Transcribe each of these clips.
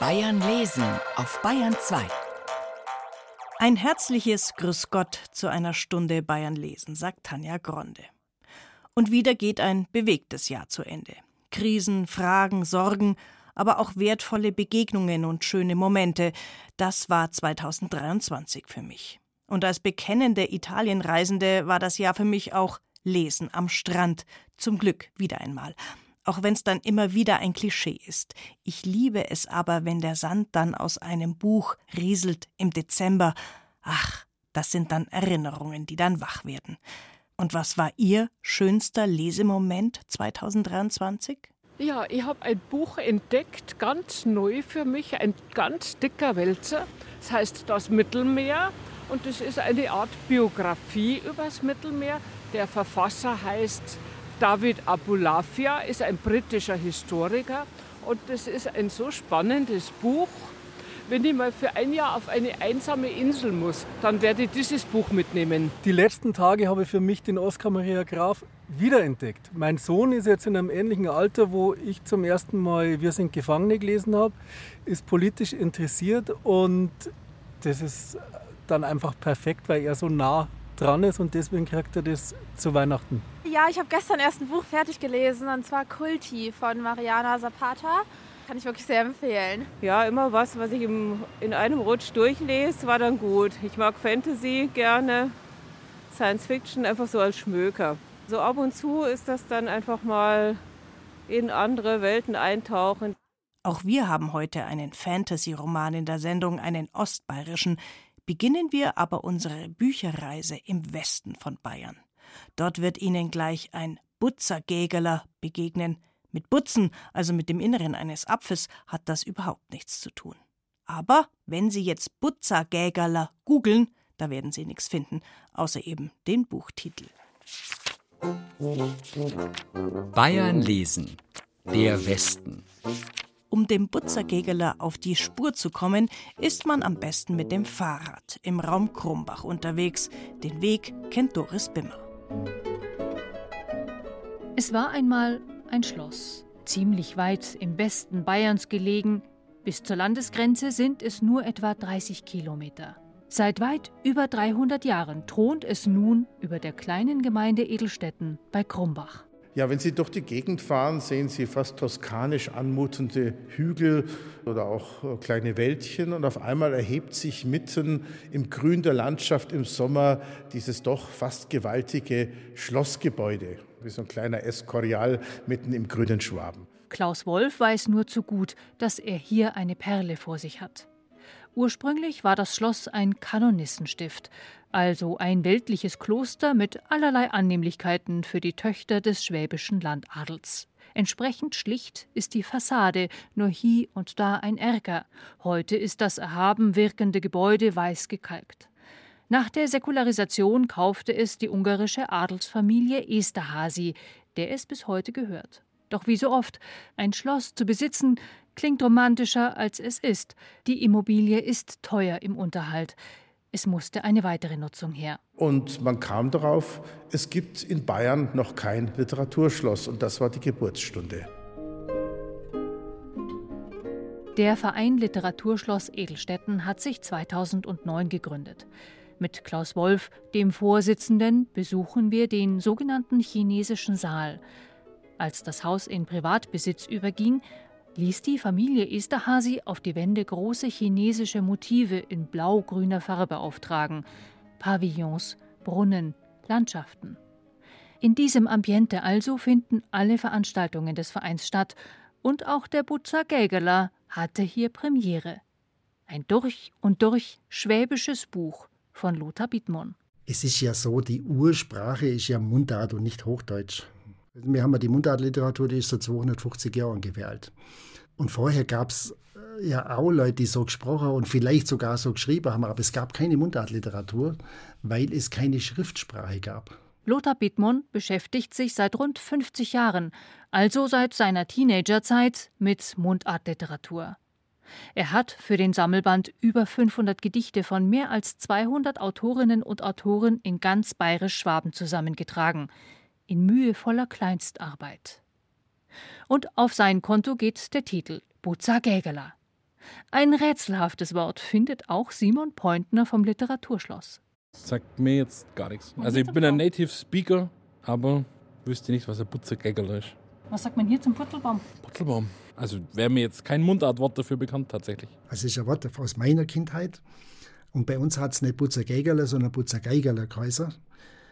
Bayern lesen auf Bayern 2. Ein herzliches Grüß Gott zu einer Stunde Bayern lesen, sagt Tanja Gronde. Und wieder geht ein bewegtes Jahr zu Ende. Krisen, Fragen, Sorgen, aber auch wertvolle Begegnungen und schöne Momente. Das war 2023 für mich. Und als bekennende Italienreisende war das Jahr für mich auch Lesen am Strand. Zum Glück wieder einmal auch wenn es dann immer wieder ein Klischee ist. Ich liebe es aber, wenn der Sand dann aus einem Buch rieselt im Dezember. Ach, das sind dann Erinnerungen, die dann wach werden. Und was war Ihr schönster Lesemoment 2023? Ja, ich habe ein Buch entdeckt, ganz neu für mich, ein ganz dicker Wälzer. Das heißt Das Mittelmeer und es ist eine Art Biografie übers Mittelmeer. Der Verfasser heißt David Abulafia ist ein britischer Historiker und das ist ein so spannendes Buch. Wenn ich mal für ein Jahr auf eine einsame Insel muss, dann werde ich dieses Buch mitnehmen. Die letzten Tage habe ich für mich den Oskar Maria Graf wiederentdeckt. Mein Sohn ist jetzt in einem ähnlichen Alter, wo ich zum ersten Mal Wir sind Gefangene gelesen habe, ist politisch interessiert und das ist dann einfach perfekt, weil er so nah dran ist und deswegen kriegt er das zu Weihnachten. Ja, ich habe gestern erst ein Buch fertig gelesen und zwar Kulti von Mariana Zapata. Kann ich wirklich sehr empfehlen. Ja, immer was, was ich im, in einem Rutsch durchlese, war dann gut. Ich mag Fantasy gerne, Science Fiction einfach so als Schmöker. So ab und zu ist das dann einfach mal in andere Welten eintauchen. Auch wir haben heute einen Fantasy-Roman in der Sendung, einen ostbayerischen, Beginnen wir aber unsere Bücherreise im Westen von Bayern. Dort wird Ihnen gleich ein Butzergägeler begegnen. Mit Butzen, also mit dem Inneren eines Apfels, hat das überhaupt nichts zu tun. Aber wenn Sie jetzt Butzergägerler googeln, da werden Sie nichts finden, außer eben den Buchtitel. Bayern lesen. Der Westen. Um dem Butzergegeler auf die Spur zu kommen, ist man am besten mit dem Fahrrad im Raum Krumbach unterwegs. Den Weg kennt Doris Bimmer. Es war einmal ein Schloss, ziemlich weit im Westen Bayerns gelegen. Bis zur Landesgrenze sind es nur etwa 30 Kilometer. Seit weit über 300 Jahren thront es nun über der kleinen Gemeinde Edelstetten bei Krumbach. Ja, wenn Sie durch die Gegend fahren, sehen Sie fast toskanisch anmutende Hügel oder auch äh, kleine Wäldchen und auf einmal erhebt sich mitten im Grün der Landschaft im Sommer dieses doch fast gewaltige Schlossgebäude, wie so ein kleiner Escorial mitten im grünen Schwaben. Klaus Wolf weiß nur zu gut, dass er hier eine Perle vor sich hat. Ursprünglich war das Schloss ein Kanonistenstift, also ein weltliches Kloster mit allerlei Annehmlichkeiten für die Töchter des schwäbischen Landadels. Entsprechend schlicht ist die Fassade, nur hie und da ein Erker. Heute ist das erhaben wirkende Gebäude weiß gekalkt. Nach der Säkularisation kaufte es die ungarische Adelsfamilie Esterhazy, der es bis heute gehört. Doch wie so oft, ein Schloss zu besitzen klingt romantischer als es ist. Die Immobilie ist teuer im Unterhalt. Es musste eine weitere Nutzung her. Und man kam darauf, es gibt in Bayern noch kein Literaturschloss und das war die Geburtsstunde. Der Verein Literaturschloss Edelstetten hat sich 2009 gegründet. Mit Klaus Wolf, dem Vorsitzenden, besuchen wir den sogenannten chinesischen Saal. Als das Haus in Privatbesitz überging, ließ die Familie Esterhazy auf die Wände große chinesische Motive in blau-grüner Farbe auftragen. Pavillons, Brunnen, Landschaften. In diesem Ambiente also finden alle Veranstaltungen des Vereins statt und auch der Butzer Gägeler hatte hier Premiere. Ein durch und durch schwäbisches Buch von Lothar Bittmann. Es ist ja so, die Ursprache ist ja Mundart und nicht Hochdeutsch. Wir haben ja die Mundartliteratur, die ist so 250 Jahre ungefähr alt. Und vorher gab es äh, ja auch Leute, die so gesprochen und vielleicht sogar so geschrieben haben, aber es gab keine Mundartliteratur, weil es keine Schriftsprache gab. Lothar Bittmann beschäftigt sich seit rund 50 Jahren, also seit seiner Teenagerzeit, mit Mundartliteratur. Er hat für den Sammelband über 500 Gedichte von mehr als 200 Autorinnen und Autoren in ganz bayerisch-Schwaben zusammengetragen, in mühevoller Kleinstarbeit und auf sein Konto geht der Titel Buzza Gägeler. Ein rätselhaftes Wort findet auch Simon Pointner vom Literaturschloss. Sagt mir jetzt gar nichts. Also ich bin ein Native Speaker, aber wüsste nicht, was ein Putzergägel ist. Was sagt man hier zum Puttelbaum? Puttelbaum. Also wäre mir jetzt kein Mundartwort dafür bekannt tatsächlich. Also ist ein Wort aus meiner Kindheit. Und bei uns hat es nicht Putzergeigerle, sondern Putzergeigerle geheißen.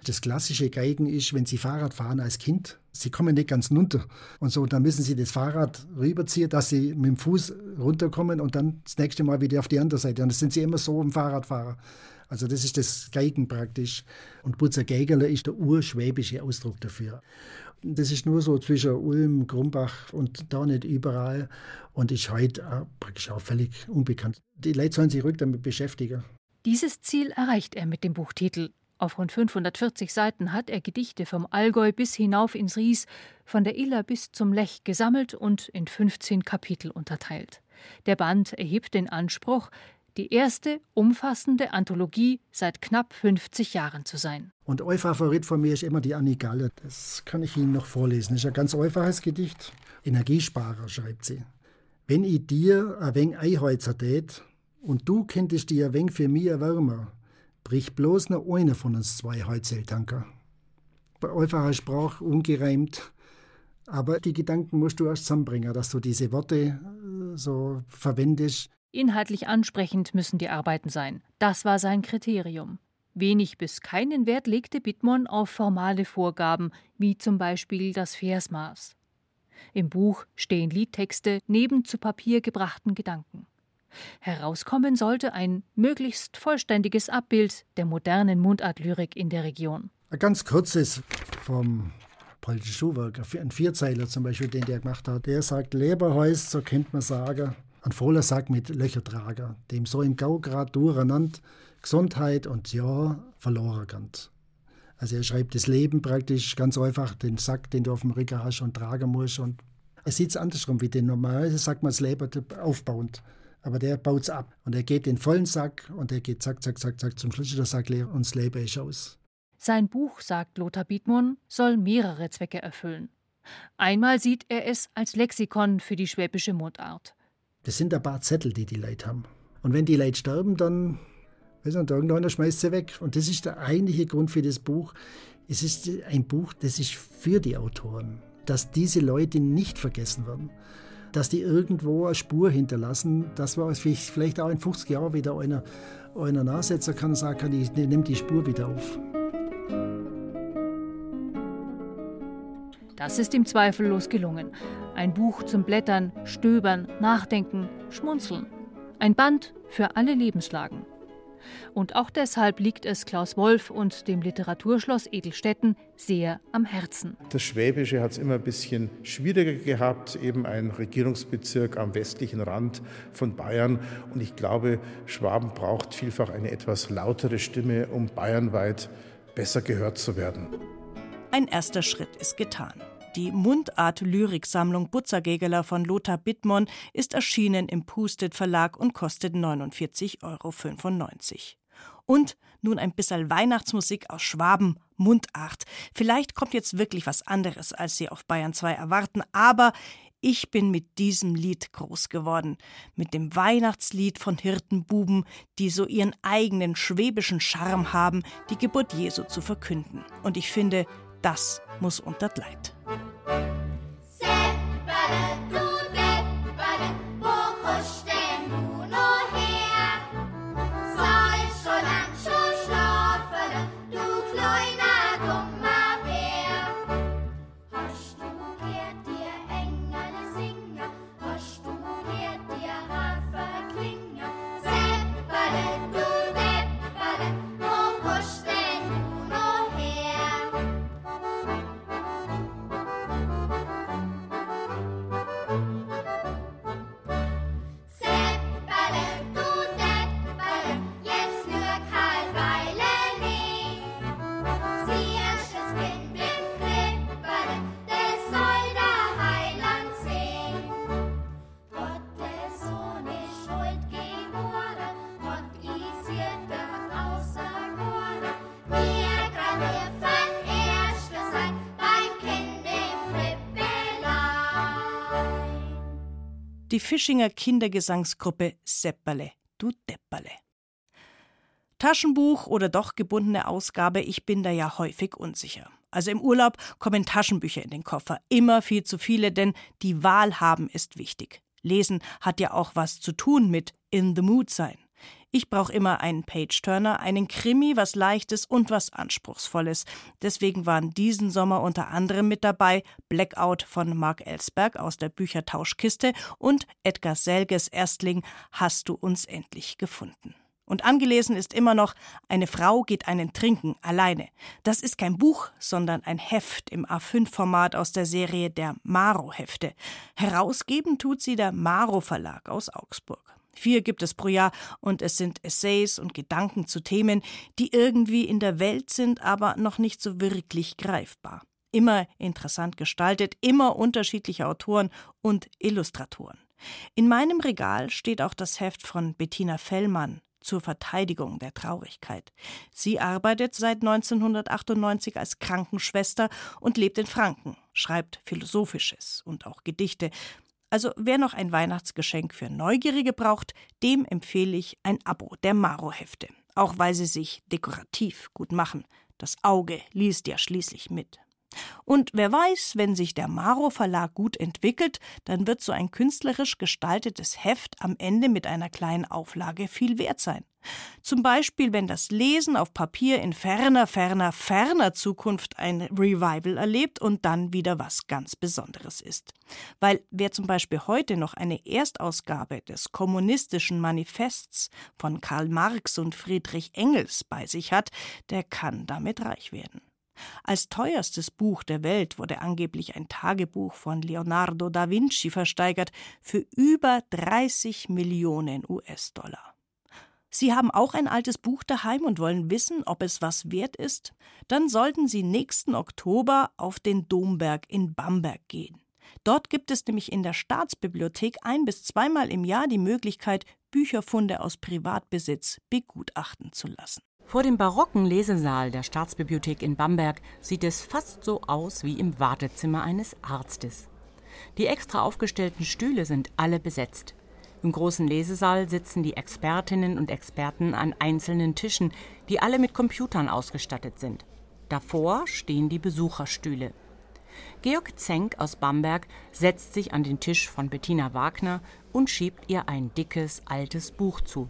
Das klassische Geigen ist, wenn Sie Fahrrad fahren als Kind, Sie kommen nicht ganz runter. Und so, dann müssen Sie das Fahrrad rüberziehen, dass Sie mit dem Fuß runterkommen und dann das nächste Mal wieder auf die andere Seite. Und das sind Sie immer so im Fahrradfahrer. Also das ist das Geigen praktisch. Und Putzergeigerle ist der urschwäbische Ausdruck dafür. Das ist nur so zwischen Ulm, Grumbach und da nicht überall und ist heute praktisch auch völlig unbekannt. Die Leute sollen sich ruhig damit beschäftigen. Dieses Ziel erreicht er mit dem Buchtitel. Auf rund 540 Seiten hat er Gedichte vom Allgäu bis hinauf ins Ries, von der Iller bis zum Lech gesammelt und in 15 Kapitel unterteilt. Der Band erhebt den Anspruch, die erste umfassende Anthologie seit knapp 50 Jahren zu sein. Und euer Favorit von mir ist immer die Annie Galle. Das kann ich Ihnen noch vorlesen. Das ist ein ganz einfaches Gedicht. Energiesparer, schreibt sie. Wenn ich dir ein wenig Eiholzer tät und du könntest dir ein wenig für mich erwärmen, brich bloß noch einer von uns zwei Holzelltanker. Bei einfacher Sprache ungereimt, aber die Gedanken musst du erst zusammenbringen, dass du diese Worte äh, so verwendest. Inhaltlich ansprechend müssen die Arbeiten sein. Das war sein Kriterium. Wenig bis keinen Wert legte Bittmann auf formale Vorgaben, wie zum Beispiel das Versmaß. Im Buch stehen Liedtexte neben zu Papier gebrachten Gedanken. Herauskommen sollte ein möglichst vollständiges Abbild der modernen Mundartlyrik in der Region. Ein ganz kurzes vom polnischen Schuhwerk, ein Vierzeiler zum Beispiel, den der gemacht hat. Der sagt, Leberhäus, so könnte man sagen, ein voller Sack mit Löchertrager, dem so im Gau grad durcheinander Gesundheit und ja verloren kann. Also er schreibt das Leben praktisch ganz einfach, den Sack, den du auf dem Rücken hast und tragen musst. Und er sieht es andersrum wie den normalerweise sagt man das Leben aufbauend. Aber der baut es ab. Und er geht den vollen Sack und er geht zack, zack, zack, zack zum Schluss der Sack leer und das Leben ist aus. Sein Buch, sagt Lothar Bietmann, soll mehrere Zwecke erfüllen. Einmal sieht er es als Lexikon für die schwäbische Mundart. Das sind ein paar Zettel, die die Leute haben. Und wenn die Leute sterben, dann, weiß nicht, irgendeiner schmeißt sie weg. Und das ist der eigentliche Grund für das Buch. Es ist ein Buch, das ist für die Autoren, dass diese Leute nicht vergessen werden dass die irgendwo eine Spur hinterlassen, dass man vielleicht auch in 50 Jahren wieder einer, einer nachsetzen kann und sagen kann, ich nehme die Spur wieder auf. Das ist ihm zweifellos gelungen. Ein Buch zum Blättern, Stöbern, Nachdenken, Schmunzeln. Ein Band für alle Lebenslagen. Und auch deshalb liegt es Klaus Wolf und dem Literaturschloss Edelstetten sehr am Herzen. Das Schwäbische hat es immer ein bisschen schwieriger gehabt, eben ein Regierungsbezirk am westlichen Rand von Bayern. Und ich glaube, Schwaben braucht vielfach eine etwas lautere Stimme, um bayernweit besser gehört zu werden. Ein erster Schritt ist getan. Die Mundart-Lyriksammlung Butzergegeler von Lothar Bittmann ist erschienen im Pustet Verlag und kostet 49,95 Euro. Und nun ein bisschen Weihnachtsmusik aus Schwaben, Mundart. Vielleicht kommt jetzt wirklich was anderes, als Sie auf Bayern 2 erwarten, aber ich bin mit diesem Lied groß geworden, mit dem Weihnachtslied von Hirtenbuben, die so ihren eigenen schwäbischen Charme haben, die Geburt Jesu zu verkünden. Und ich finde, das muss unter Leid. Die Fischinger Kindergesangsgruppe Sepperle, du Depperle. Taschenbuch oder doch gebundene Ausgabe, ich bin da ja häufig unsicher. Also im Urlaub kommen Taschenbücher in den Koffer, immer viel zu viele, denn die Wahl haben ist wichtig. Lesen hat ja auch was zu tun mit in the mood sein. Ich brauche immer einen Page-Turner, einen Krimi, was Leichtes und was Anspruchsvolles. Deswegen waren diesen Sommer unter anderem mit dabei Blackout von Mark Ellsberg aus der Büchertauschkiste und Edgar Selges Erstling Hast du uns endlich gefunden. Und angelesen ist immer noch Eine Frau geht einen trinken, alleine. Das ist kein Buch, sondern ein Heft im A5-Format aus der Serie der Maro-Hefte. Herausgeben tut sie der Maro Verlag aus Augsburg. Vier gibt es pro Jahr und es sind Essays und Gedanken zu Themen, die irgendwie in der Welt sind, aber noch nicht so wirklich greifbar. Immer interessant gestaltet, immer unterschiedliche Autoren und Illustratoren. In meinem Regal steht auch das Heft von Bettina Fellmann, zur Verteidigung der Traurigkeit. Sie arbeitet seit 1998 als Krankenschwester und lebt in Franken, schreibt Philosophisches und auch Gedichte. Also wer noch ein Weihnachtsgeschenk für Neugierige braucht, dem empfehle ich ein Abo der Maro-Hefte, auch weil sie sich dekorativ gut machen. Das Auge liest ja schließlich mit. Und wer weiß, wenn sich der Maro Verlag gut entwickelt, dann wird so ein künstlerisch gestaltetes Heft am Ende mit einer kleinen Auflage viel wert sein. Zum Beispiel, wenn das Lesen auf Papier in ferner, ferner, ferner Zukunft ein Revival erlebt und dann wieder was ganz Besonderes ist. Weil wer zum Beispiel heute noch eine Erstausgabe des kommunistischen Manifests von Karl Marx und Friedrich Engels bei sich hat, der kann damit reich werden. Als teuerstes Buch der Welt wurde angeblich ein Tagebuch von Leonardo da Vinci versteigert für über 30 Millionen US-Dollar. Sie haben auch ein altes Buch daheim und wollen wissen, ob es was wert ist? Dann sollten Sie nächsten Oktober auf den Domberg in Bamberg gehen. Dort gibt es nämlich in der Staatsbibliothek ein bis zweimal im Jahr die Möglichkeit, Bücherfunde aus Privatbesitz begutachten zu lassen. Vor dem barocken Lesesaal der Staatsbibliothek in Bamberg sieht es fast so aus wie im Wartezimmer eines Arztes. Die extra aufgestellten Stühle sind alle besetzt. Im großen Lesesaal sitzen die Expertinnen und Experten an einzelnen Tischen, die alle mit Computern ausgestattet sind. Davor stehen die Besucherstühle. Georg Zenk aus Bamberg setzt sich an den Tisch von Bettina Wagner und schiebt ihr ein dickes, altes Buch zu.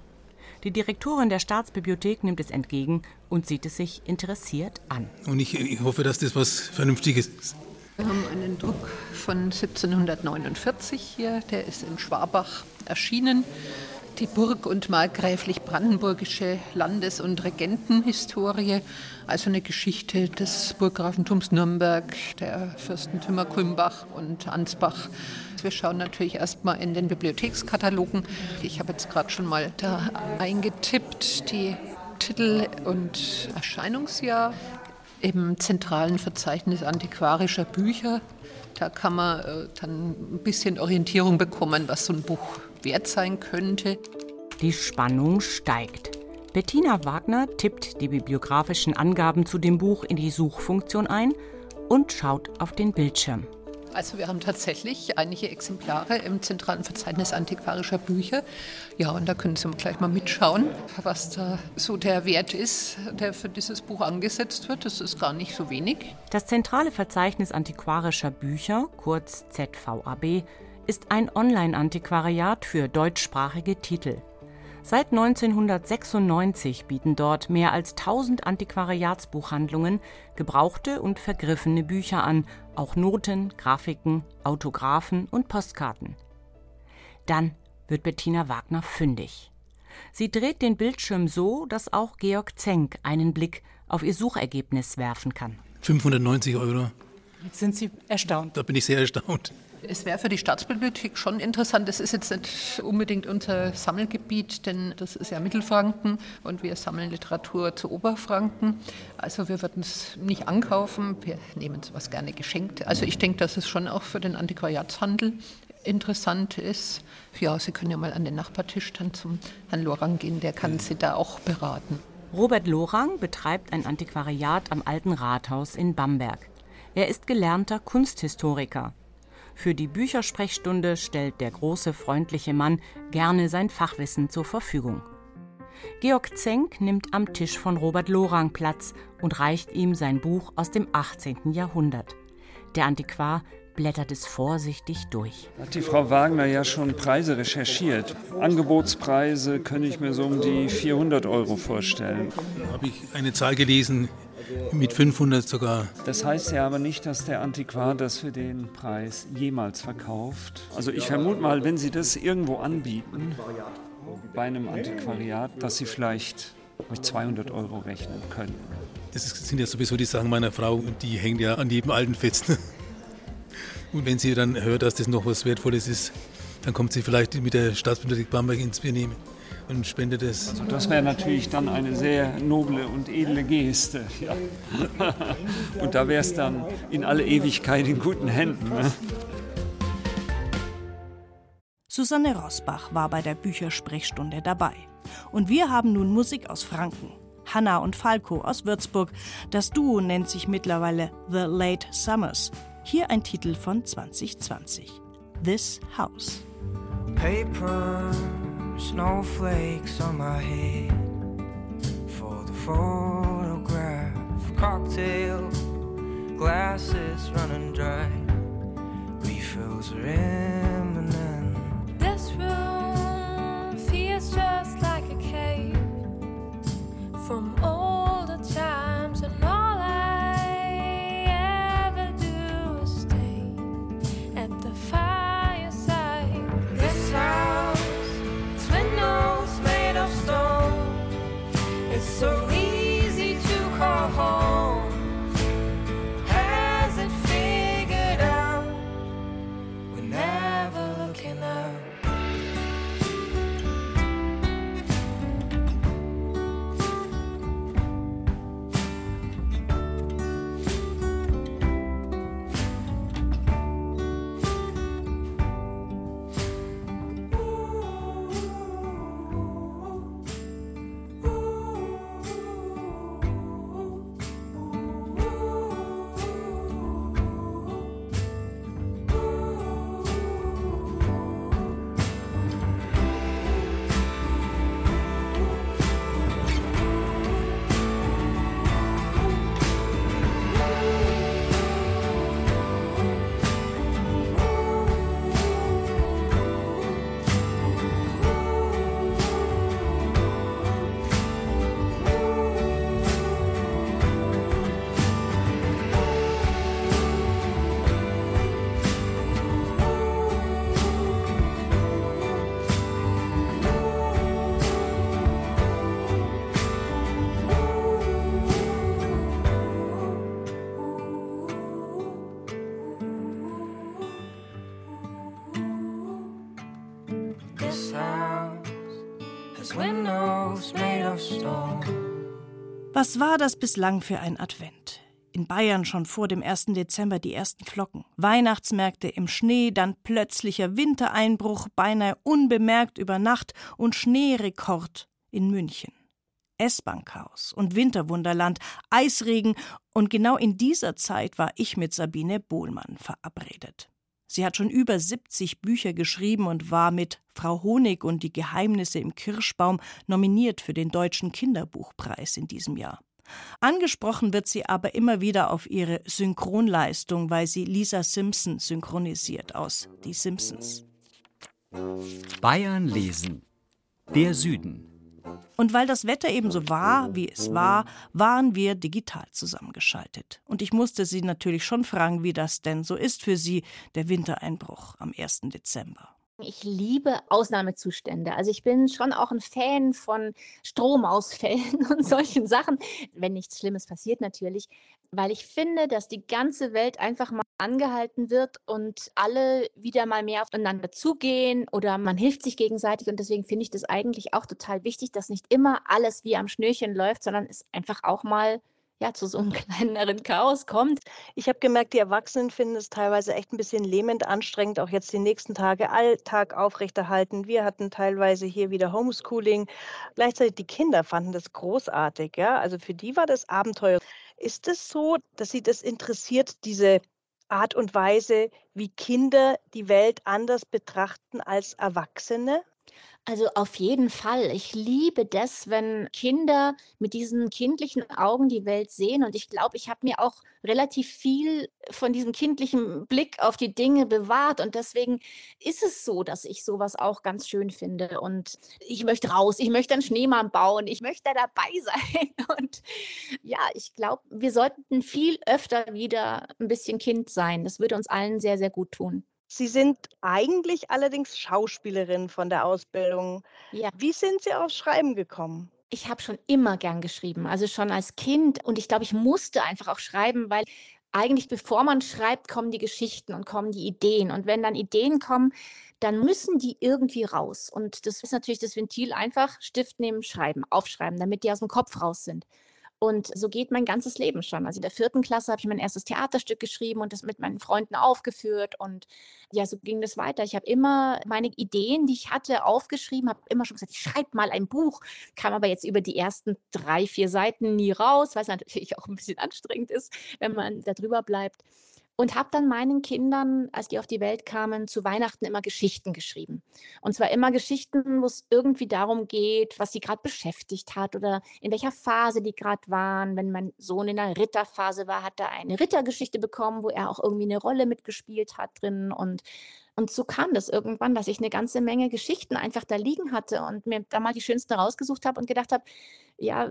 Die Direktorin der Staatsbibliothek nimmt es entgegen und sieht es sich interessiert an. Und ich, ich hoffe, dass das was Vernünftiges ist. Wir haben einen Druck von 1749 hier, der ist in Schwabach erschienen. Die Burg- und markgräflich-brandenburgische Landes- und Regentenhistorie, also eine Geschichte des Burggrafentums Nürnberg, der Fürstentümer Kulmbach und Ansbach wir schauen natürlich erstmal in den Bibliothekskatalogen. Ich habe jetzt gerade schon mal da eingetippt die Titel und Erscheinungsjahr im zentralen Verzeichnis antiquarischer Bücher. Da kann man äh, dann ein bisschen Orientierung bekommen, was so ein Buch wert sein könnte. Die Spannung steigt. Bettina Wagner tippt die bibliografischen Angaben zu dem Buch in die Suchfunktion ein und schaut auf den Bildschirm. Also wir haben tatsächlich einige Exemplare im zentralen Verzeichnis antiquarischer Bücher. Ja, und da können Sie gleich mal mitschauen, was da so der Wert ist, der für dieses Buch angesetzt wird. Das ist gar nicht so wenig. Das zentrale Verzeichnis antiquarischer Bücher, kurz ZVAB, ist ein Online-Antiquariat für deutschsprachige Titel. Seit 1996 bieten dort mehr als 1000 Antiquariatsbuchhandlungen gebrauchte und vergriffene Bücher an, auch Noten, Grafiken, Autographen und Postkarten. Dann wird Bettina Wagner fündig. Sie dreht den Bildschirm so, dass auch Georg Zenk einen Blick auf ihr Suchergebnis werfen kann. 590 Euro. Jetzt sind Sie erstaunt. Da bin ich sehr erstaunt. Es wäre für die Staatsbibliothek schon interessant. Das ist jetzt nicht unbedingt unser Sammelgebiet, denn das ist ja Mittelfranken und wir sammeln Literatur zu Oberfranken. Also wir würden es nicht ankaufen, wir nehmen sowas gerne geschenkt. Also ich denke, dass es schon auch für den Antiquariatshandel interessant ist. Ja, Sie können ja mal an den Nachbartisch dann zum Herrn Lorang gehen, der kann Sie da auch beraten. Robert Lorang betreibt ein Antiquariat am Alten Rathaus in Bamberg. Er ist gelernter Kunsthistoriker. Für die Büchersprechstunde stellt der große freundliche Mann gerne sein Fachwissen zur Verfügung. Georg Zenk nimmt am Tisch von Robert Lorang Platz und reicht ihm sein Buch aus dem 18. Jahrhundert. Der Antiquar blättert es vorsichtig durch. Hat die Frau Wagner ja schon Preise recherchiert. Angebotspreise könnte ich mir so um die 400 Euro vorstellen. Habe ich eine Zahl gelesen, mit 500 sogar. Das heißt ja aber nicht, dass der Antiquar das für den Preis jemals verkauft. Also ich vermute mal, wenn Sie das irgendwo anbieten, bei einem Antiquariat, dass Sie vielleicht mit 200 Euro rechnen können. Das sind ja sowieso die Sachen meiner Frau, die hängen ja an jedem alten fest. Und wenn sie dann hört, dass das noch was Wertvolles ist, dann kommt sie vielleicht mit der Staatsbibliothek Bamberg ins Benehmen und spendet es. Also das wäre natürlich dann eine sehr noble und edle Geste. Ja. Und da wäre es dann in alle Ewigkeit in guten Händen. Ne? Susanne Rosbach war bei der Büchersprechstunde dabei. Und wir haben nun Musik aus Franken. Hanna und Falco aus Würzburg. Das Duo nennt sich mittlerweile The Late Summers. Hier ein Titel von 2020. This House. Paper, snowflakes on my head for the photograph. Cocktail glasses running dry. Refills are imminent. This room feels just like a cave from older times, and all Was war das bislang für ein Advent? In Bayern schon vor dem 1. Dezember die ersten Flocken. Weihnachtsmärkte im Schnee, dann plötzlicher Wintereinbruch, beinahe unbemerkt über Nacht und Schneerekord in München. S-Bahn-Chaos und Winterwunderland, Eisregen und genau in dieser Zeit war ich mit Sabine Bohlmann verabredet. Sie hat schon über 70 Bücher geschrieben und war mit Frau Honig und die Geheimnisse im Kirschbaum nominiert für den Deutschen Kinderbuchpreis in diesem Jahr. Angesprochen wird sie aber immer wieder auf ihre Synchronleistung, weil sie Lisa Simpson synchronisiert aus Die Simpsons. Bayern lesen. Der Süden. Und weil das Wetter eben so war, wie es war, waren wir digital zusammengeschaltet. Und ich musste sie natürlich schon fragen, wie das denn so ist für sie, der Wintereinbruch am 1. Dezember. Ich liebe Ausnahmezustände. Also ich bin schon auch ein Fan von Stromausfällen und solchen Sachen, wenn nichts Schlimmes passiert natürlich, weil ich finde, dass die ganze Welt einfach mal angehalten wird und alle wieder mal mehr aufeinander zugehen oder man hilft sich gegenseitig und deswegen finde ich das eigentlich auch total wichtig, dass nicht immer alles wie am Schnürchen läuft, sondern es einfach auch mal ja, zu so einem kleineren Chaos kommt. Ich habe gemerkt, die Erwachsenen finden es teilweise echt ein bisschen lähmend anstrengend, auch jetzt die nächsten Tage Alltag aufrechterhalten. Wir hatten teilweise hier wieder Homeschooling. Gleichzeitig die Kinder fanden das großartig, ja. Also für die war das Abenteuer. Ist es so, dass Sie das interessiert, diese Art und Weise, wie Kinder die Welt anders betrachten als Erwachsene? Also auf jeden Fall. Ich liebe das, wenn Kinder mit diesen kindlichen Augen die Welt sehen. Und ich glaube, ich habe mir auch relativ viel von diesem kindlichen Blick auf die Dinge bewahrt. Und deswegen ist es so, dass ich sowas auch ganz schön finde. Und ich möchte raus, ich möchte einen Schneemann bauen, ich möchte dabei sein. Und ja, ich glaube, wir sollten viel öfter wieder ein bisschen Kind sein. Das würde uns allen sehr, sehr gut tun. Sie sind eigentlich allerdings Schauspielerin von der Ausbildung. Ja. Wie sind Sie aufs Schreiben gekommen? Ich habe schon immer gern geschrieben, also schon als Kind. Und ich glaube, ich musste einfach auch schreiben, weil eigentlich bevor man schreibt, kommen die Geschichten und kommen die Ideen. Und wenn dann Ideen kommen, dann müssen die irgendwie raus. Und das ist natürlich das Ventil einfach Stift nehmen, schreiben, aufschreiben, damit die aus dem Kopf raus sind. Und so geht mein ganzes Leben schon. Also in der vierten Klasse habe ich mein erstes Theaterstück geschrieben und das mit meinen Freunden aufgeführt. Und ja, so ging das weiter. Ich habe immer meine Ideen, die ich hatte, aufgeschrieben, habe immer schon gesagt, ich schreibe mal ein Buch, kam aber jetzt über die ersten drei, vier Seiten nie raus, weil es natürlich auch ein bisschen anstrengend ist, wenn man da drüber bleibt und habe dann meinen Kindern, als die auf die Welt kamen, zu Weihnachten immer Geschichten geschrieben. Und zwar immer Geschichten, wo es irgendwie darum geht, was sie gerade beschäftigt hat oder in welcher Phase die gerade waren. Wenn mein Sohn in der Ritterphase war, hat er eine Rittergeschichte bekommen, wo er auch irgendwie eine Rolle mitgespielt hat drin und und so kam das irgendwann, dass ich eine ganze Menge Geschichten einfach da liegen hatte und mir da mal die schönste rausgesucht habe und gedacht habe, ja,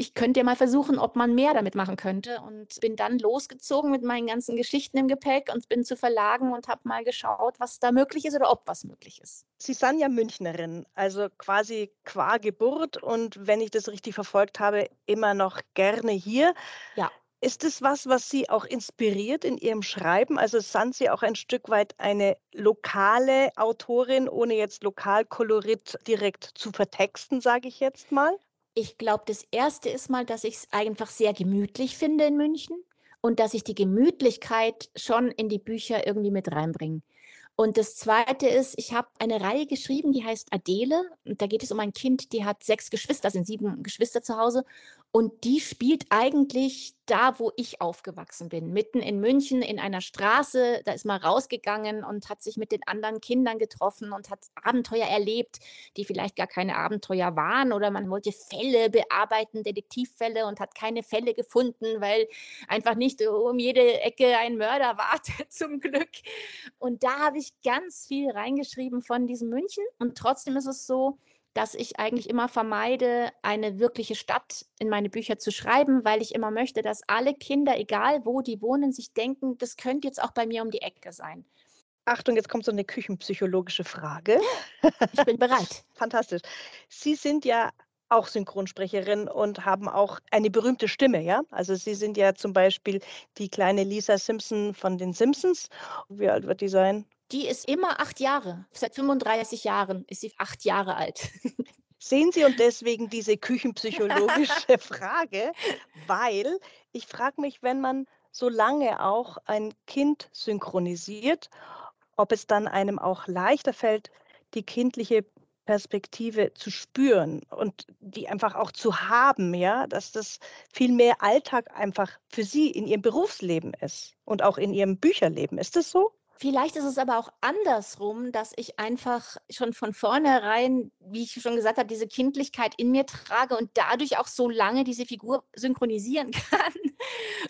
ich könnte ja mal versuchen, ob man mehr damit machen könnte. Und bin dann losgezogen mit meinen ganzen Geschichten im Gepäck und bin zu Verlagen und habe mal geschaut, was da möglich ist oder ob was möglich ist. Sie sind ja Münchnerin, also quasi qua Geburt und wenn ich das richtig verfolgt habe, immer noch gerne hier. Ja. Ist es was, was Sie auch inspiriert in Ihrem Schreiben? Also sind Sie auch ein Stück weit eine lokale Autorin, ohne jetzt Lokalkolorit direkt zu vertexten, sage ich jetzt mal? Ich glaube, das Erste ist mal, dass ich es einfach sehr gemütlich finde in München und dass ich die Gemütlichkeit schon in die Bücher irgendwie mit reinbringe. Und das Zweite ist, ich habe eine Reihe geschrieben, die heißt Adele. Und da geht es um ein Kind, die hat sechs Geschwister, sind sieben Geschwister zu Hause. Und die spielt eigentlich da, wo ich aufgewachsen bin, mitten in München in einer Straße. Da ist man rausgegangen und hat sich mit den anderen Kindern getroffen und hat Abenteuer erlebt, die vielleicht gar keine Abenteuer waren. Oder man wollte Fälle bearbeiten, Detektivfälle und hat keine Fälle gefunden, weil einfach nicht um jede Ecke ein Mörder wartet, zum Glück. Und da habe ich ganz viel reingeschrieben von diesem München. Und trotzdem ist es so, dass ich eigentlich immer vermeide, eine wirkliche Stadt in meine Bücher zu schreiben, weil ich immer möchte, dass alle Kinder, egal wo die wohnen, sich denken, das könnte jetzt auch bei mir um die Ecke sein. Achtung, jetzt kommt so eine küchenpsychologische Frage. Ich bin bereit. Fantastisch. Sie sind ja auch Synchronsprecherin und haben auch eine berühmte Stimme, ja? Also Sie sind ja zum Beispiel die kleine Lisa Simpson von den Simpsons. Wie alt wird die sein? Die ist immer acht Jahre. Seit 35 Jahren ist sie acht Jahre alt. Sehen Sie und deswegen diese küchenpsychologische Frage, weil ich frage mich, wenn man so lange auch ein Kind synchronisiert, ob es dann einem auch leichter fällt, die kindliche Perspektive zu spüren und die einfach auch zu haben, ja, dass das viel mehr Alltag einfach für Sie in Ihrem Berufsleben ist und auch in Ihrem Bücherleben. Ist das so? Vielleicht ist es aber auch andersrum, dass ich einfach schon von vornherein, wie ich schon gesagt habe, diese Kindlichkeit in mir trage und dadurch auch so lange diese Figur synchronisieren kann.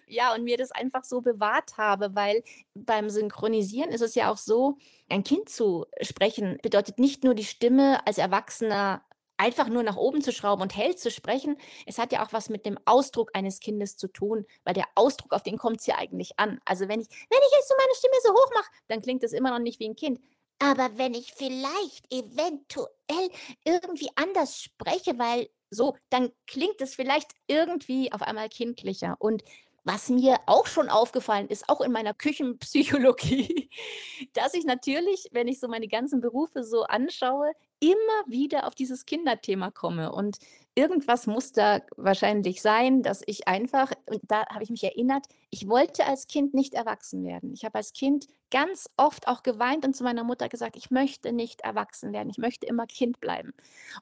ja, und mir das einfach so bewahrt habe, weil beim Synchronisieren ist es ja auch so, ein Kind zu sprechen bedeutet nicht nur die Stimme als Erwachsener einfach nur nach oben zu schrauben und hell zu sprechen, es hat ja auch was mit dem Ausdruck eines Kindes zu tun, weil der Ausdruck, auf den kommt es ja eigentlich an. Also wenn ich, wenn ich jetzt so meine Stimme so hoch mache, dann klingt es immer noch nicht wie ein Kind. Aber wenn ich vielleicht eventuell irgendwie anders spreche, weil so, dann klingt es vielleicht irgendwie auf einmal kindlicher. Und was mir auch schon aufgefallen ist, auch in meiner Küchenpsychologie, dass ich natürlich, wenn ich so meine ganzen Berufe so anschaue, immer wieder auf dieses Kinderthema komme. Und irgendwas muss da wahrscheinlich sein, dass ich einfach, und da habe ich mich erinnert, ich wollte als Kind nicht erwachsen werden. Ich habe als Kind ganz oft auch geweint und zu meiner Mutter gesagt, ich möchte nicht erwachsen werden, ich möchte immer Kind bleiben.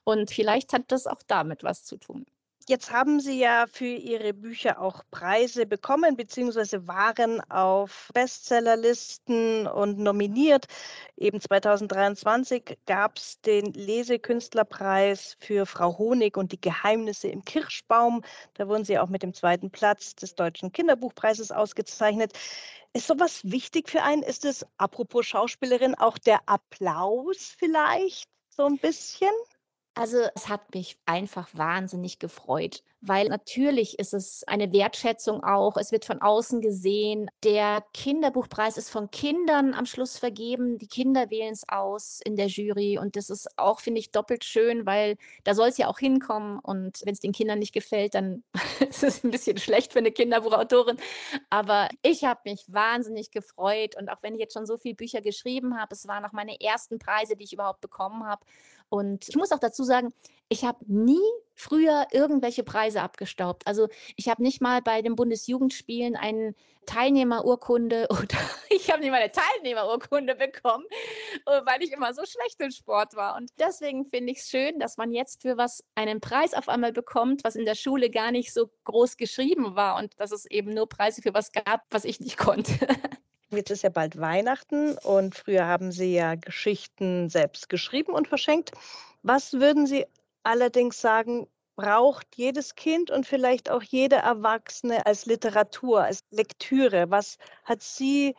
Und vielleicht hat das auch damit was zu tun. Jetzt haben Sie ja für Ihre Bücher auch Preise bekommen, beziehungsweise waren auf Bestsellerlisten und nominiert. Eben 2023 gab es den Lesekünstlerpreis für Frau Honig und die Geheimnisse im Kirschbaum. Da wurden Sie auch mit dem zweiten Platz des Deutschen Kinderbuchpreises ausgezeichnet. Ist sowas wichtig für einen? Ist es, apropos Schauspielerin, auch der Applaus vielleicht so ein bisschen? Also, es hat mich einfach wahnsinnig gefreut, weil natürlich ist es eine Wertschätzung auch. Es wird von außen gesehen. Der Kinderbuchpreis ist von Kindern am Schluss vergeben. Die Kinder wählen es aus in der Jury und das ist auch, finde ich, doppelt schön, weil da soll es ja auch hinkommen und wenn es den Kindern nicht gefällt, dann ist es ein bisschen schlecht für eine Kinderbuchautorin. Aber ich habe mich wahnsinnig gefreut und auch wenn ich jetzt schon so viele Bücher geschrieben habe, es waren auch meine ersten Preise, die ich überhaupt bekommen habe und ich muss auch dazu sagen, ich habe nie früher irgendwelche Preise abgestaubt. Also ich habe nicht mal bei den Bundesjugendspielen eine Teilnehmerurkunde oder ich habe nicht mal eine Teilnehmerurkunde bekommen, äh, weil ich immer so schlecht im Sport war. Und deswegen finde ich es schön, dass man jetzt für was einen Preis auf einmal bekommt, was in der Schule gar nicht so groß geschrieben war und dass es eben nur Preise für was gab, was ich nicht konnte. Jetzt ist ja bald Weihnachten und früher haben Sie ja Geschichten selbst geschrieben und verschenkt. Was würden Sie allerdings sagen, braucht jedes Kind und vielleicht auch jeder Erwachsene als Literatur, als Lektüre? Was hat Sie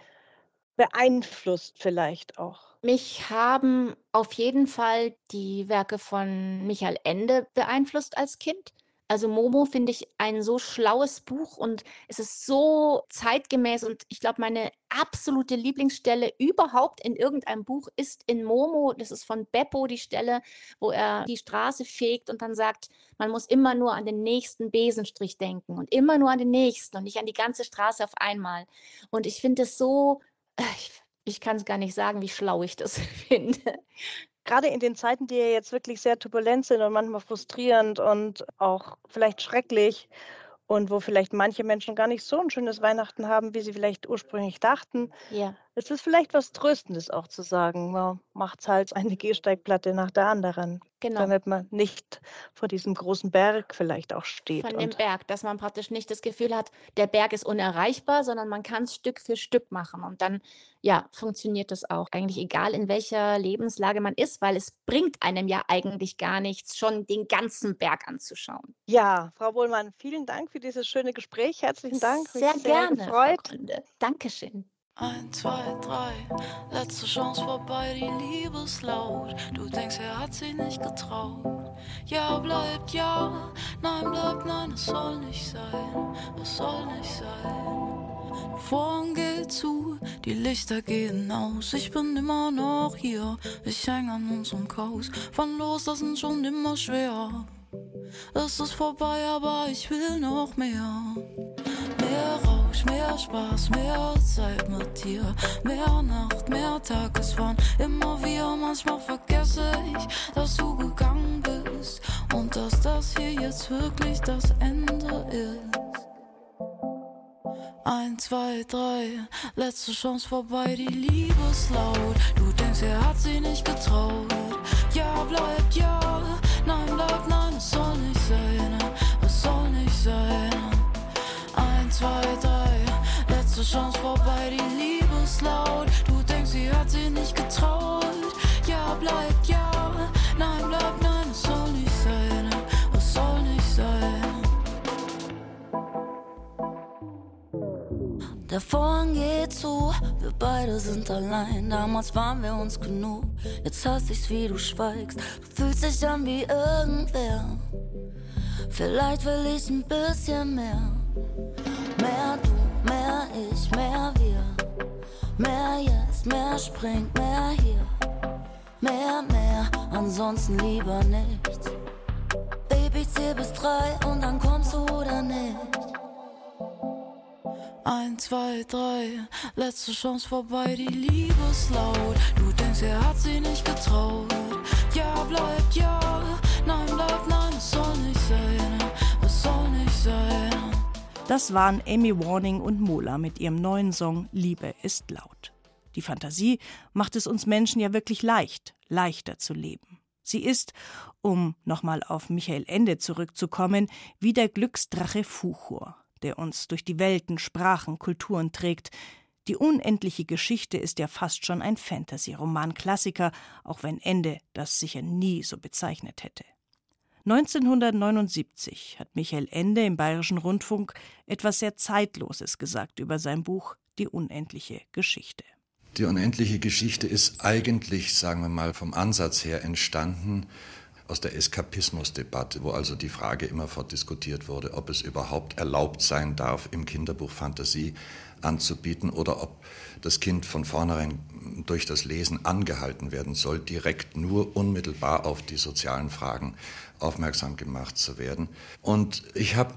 beeinflusst vielleicht auch? Mich haben auf jeden Fall die Werke von Michael Ende beeinflusst als Kind. Also Momo finde ich ein so schlaues Buch und es ist so zeitgemäß und ich glaube, meine absolute Lieblingsstelle überhaupt in irgendeinem Buch ist in Momo. Das ist von Beppo die Stelle, wo er die Straße fegt und dann sagt, man muss immer nur an den nächsten Besenstrich denken und immer nur an den nächsten und nicht an die ganze Straße auf einmal. Und ich finde es so, äh, ich, ich kann es gar nicht sagen, wie schlau ich das finde gerade in den Zeiten, die ja jetzt wirklich sehr turbulent sind und manchmal frustrierend und auch vielleicht schrecklich und wo vielleicht manche Menschen gar nicht so ein schönes Weihnachten haben, wie sie vielleicht ursprünglich dachten. Ja. Es ist vielleicht was Tröstendes auch zu sagen, man macht halt eine Gehsteigplatte nach der anderen, Genau. damit man nicht vor diesem großen Berg vielleicht auch steht. Von dem Berg, dass man praktisch nicht das Gefühl hat, der Berg ist unerreichbar, sondern man kann es Stück für Stück machen. Und dann, ja, funktioniert das auch. Eigentlich egal, in welcher Lebenslage man ist, weil es bringt einem ja eigentlich gar nichts, schon den ganzen Berg anzuschauen. ja, Frau Bohlmann, vielen Dank für dieses schöne Gespräch. Herzlichen Dank. Mich Sehr gerne, gefreut. Gründe. Dankeschön. Eins, zwei, drei, letzte Chance vorbei, die Liebe ist laut. Du denkst, er hat sie nicht getraut. Ja, bleibt ja, nein, bleibt nein, es soll nicht sein, es soll nicht sein. Vorhang geht zu, die Lichter gehen aus. Ich bin immer noch hier, ich häng an unserem Kaus. Von loslassen schon immer schwer. Es ist vorbei, aber ich will noch mehr. Mehr Rausch, mehr Spaß, mehr Zeit mit dir. Mehr Nacht, mehr Tag, es waren immer wir. Manchmal vergesse ich, dass du gegangen bist. Und dass das hier jetzt wirklich das Ende ist. Eins, zwei, drei, letzte Chance vorbei, die Liebe ist laut. Du denkst, er hat sie nicht getraut. Ja, bleibt ja, zwei, drei, letzte Chance vorbei, die Liebe ist laut. Du denkst, sie hat sie nicht getraut. Ja, bleibt ja, nein, bleibt nein, es soll nicht sein, es soll nicht sein. Der Vorhang geht zu, wir beide sind allein. Damals waren wir uns genug, jetzt hasse ich's, wie du schweigst. Du fühlst dich an wie irgendwer. Vielleicht will ich ein bisschen mehr. Mehr du, mehr ich, mehr wir. Mehr jetzt, mehr springt, mehr hier. Mehr, mehr, ansonsten lieber nicht. Baby, zähl bis drei und dann kommst du oder nicht. Eins, zwei, drei, letzte Chance vorbei, die Liebe ist laut. Du denkst, er hat sie nicht getraut. Ja, bleibt ja, nein, bleibt nein, es soll nicht sein, es soll nicht sein. Das waren Amy Warning und Mola mit ihrem neuen Song Liebe ist laut. Die Fantasie macht es uns Menschen ja wirklich leicht, leichter zu leben. Sie ist, um nochmal auf Michael Ende zurückzukommen, wie der Glücksdrache Fuchur, der uns durch die Welten, Sprachen, Kulturen trägt. Die unendliche Geschichte ist ja fast schon ein Fantasy-Roman-Klassiker, auch wenn Ende das sicher nie so bezeichnet hätte. 1979 hat Michael Ende im Bayerischen Rundfunk etwas sehr Zeitloses gesagt über sein Buch Die unendliche Geschichte. Die unendliche Geschichte ist eigentlich, sagen wir mal, vom Ansatz her entstanden aus der Eskapismusdebatte, wo also die Frage immerfort diskutiert wurde, ob es überhaupt erlaubt sein darf, im Kinderbuch Fantasie anzubieten oder ob das Kind von vornherein durch das Lesen angehalten werden soll, direkt nur unmittelbar auf die sozialen Fragen aufmerksam gemacht zu werden. Und ich habe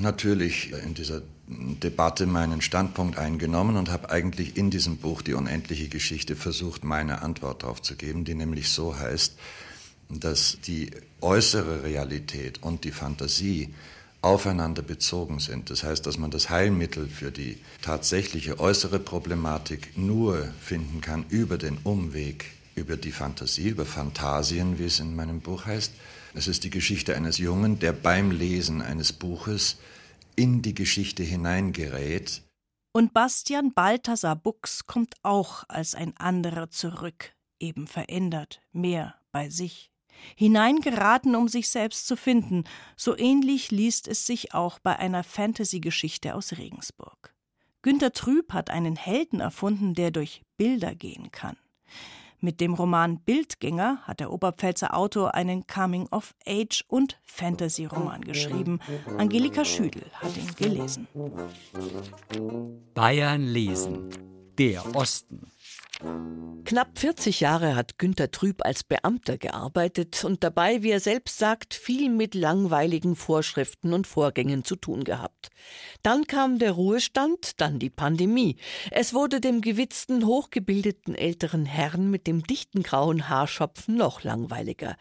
natürlich in dieser Debatte meinen Standpunkt eingenommen und habe eigentlich in diesem Buch die unendliche Geschichte versucht, meine Antwort darauf zu geben, die nämlich so heißt, dass die äußere Realität und die Fantasie aufeinander bezogen sind. Das heißt, dass man das Heilmittel für die tatsächliche äußere Problematik nur finden kann über den Umweg, über die Fantasie, über Phantasien, wie es in meinem Buch heißt. Es ist die Geschichte eines Jungen, der beim Lesen eines Buches in die Geschichte hineingerät. Und Bastian Balthasar Buchs kommt auch als ein anderer zurück, eben verändert, mehr bei sich hineingeraten, um sich selbst zu finden. So ähnlich liest es sich auch bei einer Fantasy-Geschichte aus Regensburg. Günter Trüb hat einen Helden erfunden, der durch Bilder gehen kann. Mit dem Roman Bildgänger hat der Oberpfälzer Autor einen Coming-of-Age- und Fantasy-Roman geschrieben. Angelika Schüdel hat ihn gelesen. Bayern lesen. Der Osten. Knapp 40 Jahre hat Günter Trüb als Beamter gearbeitet und dabei, wie er selbst sagt, viel mit langweiligen Vorschriften und Vorgängen zu tun gehabt. Dann kam der Ruhestand, dann die Pandemie. Es wurde dem gewitzten, hochgebildeten älteren Herrn mit dem dichten grauen Haarschopfen noch langweiliger.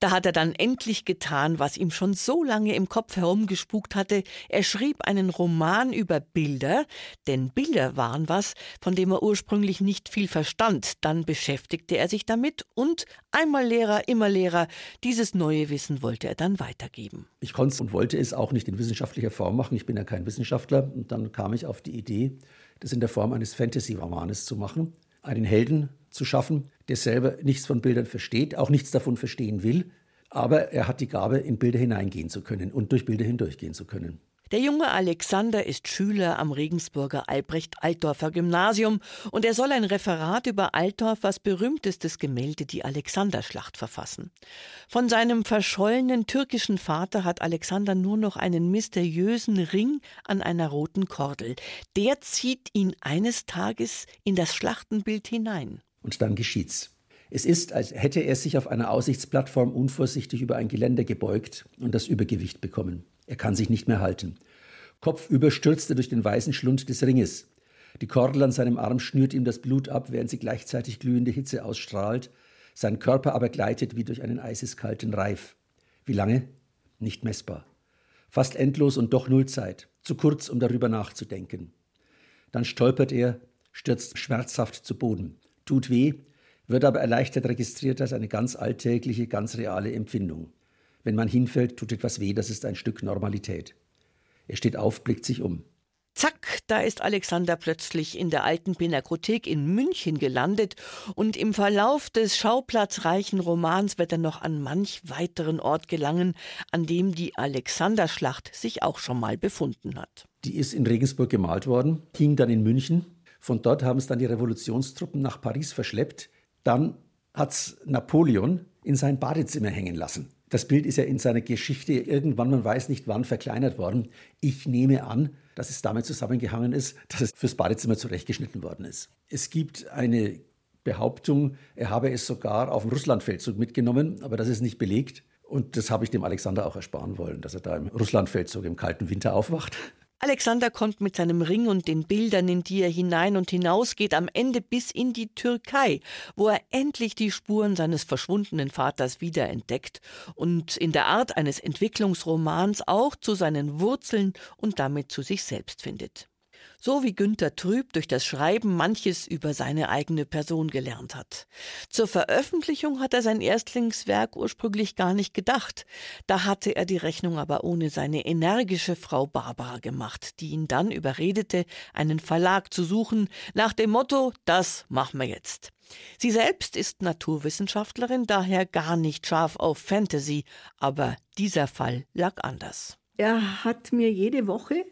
Da hat er dann endlich getan, was ihm schon so lange im Kopf herumgespukt hatte. Er schrieb einen Roman über Bilder, denn Bilder waren was, von dem er ursprünglich nicht viel verstand. Dann beschäftigte er sich damit und einmal Lehrer, immer Lehrer, dieses neue Wissen wollte er dann weitergeben. Ich konnte und wollte es auch nicht in wissenschaftlicher Form machen. Ich bin ja kein Wissenschaftler. Und dann kam ich auf die Idee, das in der Form eines Fantasy-Romanes zu machen, einen Helden zu schaffen, der selber nichts von Bildern versteht, auch nichts davon verstehen will, aber er hat die Gabe, in Bilder hineingehen zu können und durch Bilder hindurchgehen zu können. Der junge Alexander ist Schüler am Regensburger Albrecht-Altdorfer Gymnasium und er soll ein Referat über Altdorfers berühmtestes Gemälde, die Alexanderschlacht, verfassen. Von seinem verschollenen türkischen Vater hat Alexander nur noch einen mysteriösen Ring an einer roten Kordel. Der zieht ihn eines Tages in das Schlachtenbild hinein. Und dann geschieht's. Es ist, als hätte er sich auf einer Aussichtsplattform unvorsichtig über ein Geländer gebeugt und das Übergewicht bekommen. Er kann sich nicht mehr halten. Kopfüber stürzt er durch den weißen Schlund des Ringes. Die Kordel an seinem Arm schnürt ihm das Blut ab, während sie gleichzeitig glühende Hitze ausstrahlt. Sein Körper aber gleitet wie durch einen eiseskalten Reif. Wie lange? Nicht messbar. Fast endlos und doch null Zeit. Zu kurz, um darüber nachzudenken. Dann stolpert er, stürzt schmerzhaft zu Boden. Tut weh, wird aber erleichtert registriert als eine ganz alltägliche, ganz reale Empfindung. Wenn man hinfällt, tut etwas weh, das ist ein Stück Normalität. Er steht auf, blickt sich um. Zack, da ist Alexander plötzlich in der alten Pinakothek in München gelandet und im Verlauf des schauplatzreichen Romans wird er noch an manch weiteren Ort gelangen, an dem die Alexanderschlacht sich auch schon mal befunden hat. Die ist in Regensburg gemalt worden, hing dann in München. Von dort haben es dann die Revolutionstruppen nach Paris verschleppt. Dann hat es Napoleon in sein Badezimmer hängen lassen. Das Bild ist ja in seiner Geschichte irgendwann, man weiß nicht wann, verkleinert worden. Ich nehme an, dass es damit zusammengehangen ist, dass es fürs Badezimmer zurechtgeschnitten worden ist. Es gibt eine Behauptung, er habe es sogar auf dem Russlandfeldzug mitgenommen, aber das ist nicht belegt. Und das habe ich dem Alexander auch ersparen wollen, dass er da im Russlandfeldzug im kalten Winter aufwacht. Alexander kommt mit seinem Ring und den Bildern, in die er hinein und hinaus geht, am Ende bis in die Türkei, wo er endlich die Spuren seines verschwundenen Vaters wiederentdeckt und in der Art eines Entwicklungsromans auch zu seinen Wurzeln und damit zu sich selbst findet. So wie Günter Trüb durch das Schreiben manches über seine eigene Person gelernt hat. Zur Veröffentlichung hat er sein Erstlingswerk ursprünglich gar nicht gedacht. Da hatte er die Rechnung aber ohne seine energische Frau Barbara gemacht, die ihn dann überredete, einen Verlag zu suchen, nach dem Motto, das machen wir jetzt. Sie selbst ist Naturwissenschaftlerin, daher gar nicht scharf auf Fantasy, aber dieser Fall lag anders. Er hat mir jede Woche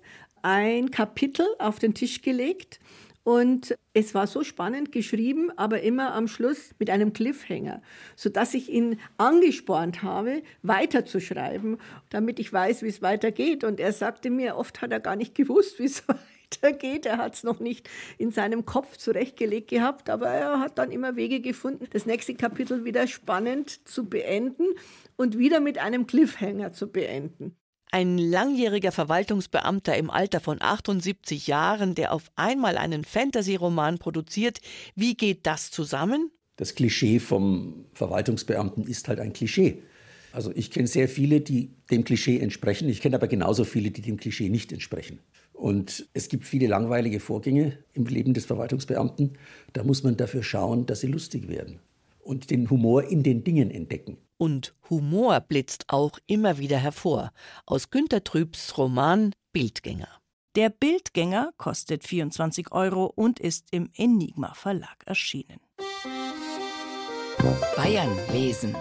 ein Kapitel auf den Tisch gelegt und es war so spannend geschrieben, aber immer am Schluss mit einem Cliffhanger, sodass ich ihn angespornt habe, weiterzuschreiben, damit ich weiß, wie es weitergeht. Und er sagte mir, oft hat er gar nicht gewusst, wie es weitergeht. Er hat es noch nicht in seinem Kopf zurechtgelegt gehabt, aber er hat dann immer Wege gefunden, das nächste Kapitel wieder spannend zu beenden und wieder mit einem Cliffhanger zu beenden. Ein langjähriger Verwaltungsbeamter im Alter von 78 Jahren, der auf einmal einen Fantasy-Roman produziert, wie geht das zusammen? Das Klischee vom Verwaltungsbeamten ist halt ein Klischee. Also ich kenne sehr viele, die dem Klischee entsprechen. Ich kenne aber genauso viele, die dem Klischee nicht entsprechen. Und es gibt viele langweilige Vorgänge im Leben des Verwaltungsbeamten. Da muss man dafür schauen, dass sie lustig werden und den Humor in den Dingen entdecken. Und Humor blitzt auch immer wieder hervor aus Günter Trübs Roman Bildgänger. Der Bildgänger kostet 24 Euro und ist im Enigma Verlag erschienen. Bayern lesen.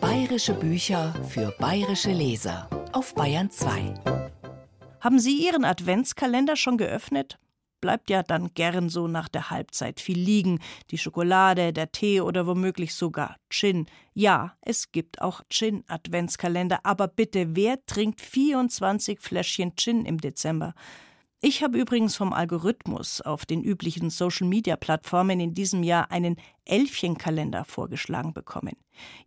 Bayerische Bücher für bayerische Leser auf Bayern 2. Haben Sie Ihren Adventskalender schon geöffnet? Bleibt ja dann gern so nach der Halbzeit viel liegen. Die Schokolade, der Tee oder womöglich sogar Gin. Ja, es gibt auch Gin-Adventskalender, aber bitte, wer trinkt 24 Fläschchen Gin im Dezember? Ich habe übrigens vom Algorithmus auf den üblichen Social-Media-Plattformen in diesem Jahr einen Elfchenkalender vorgeschlagen bekommen.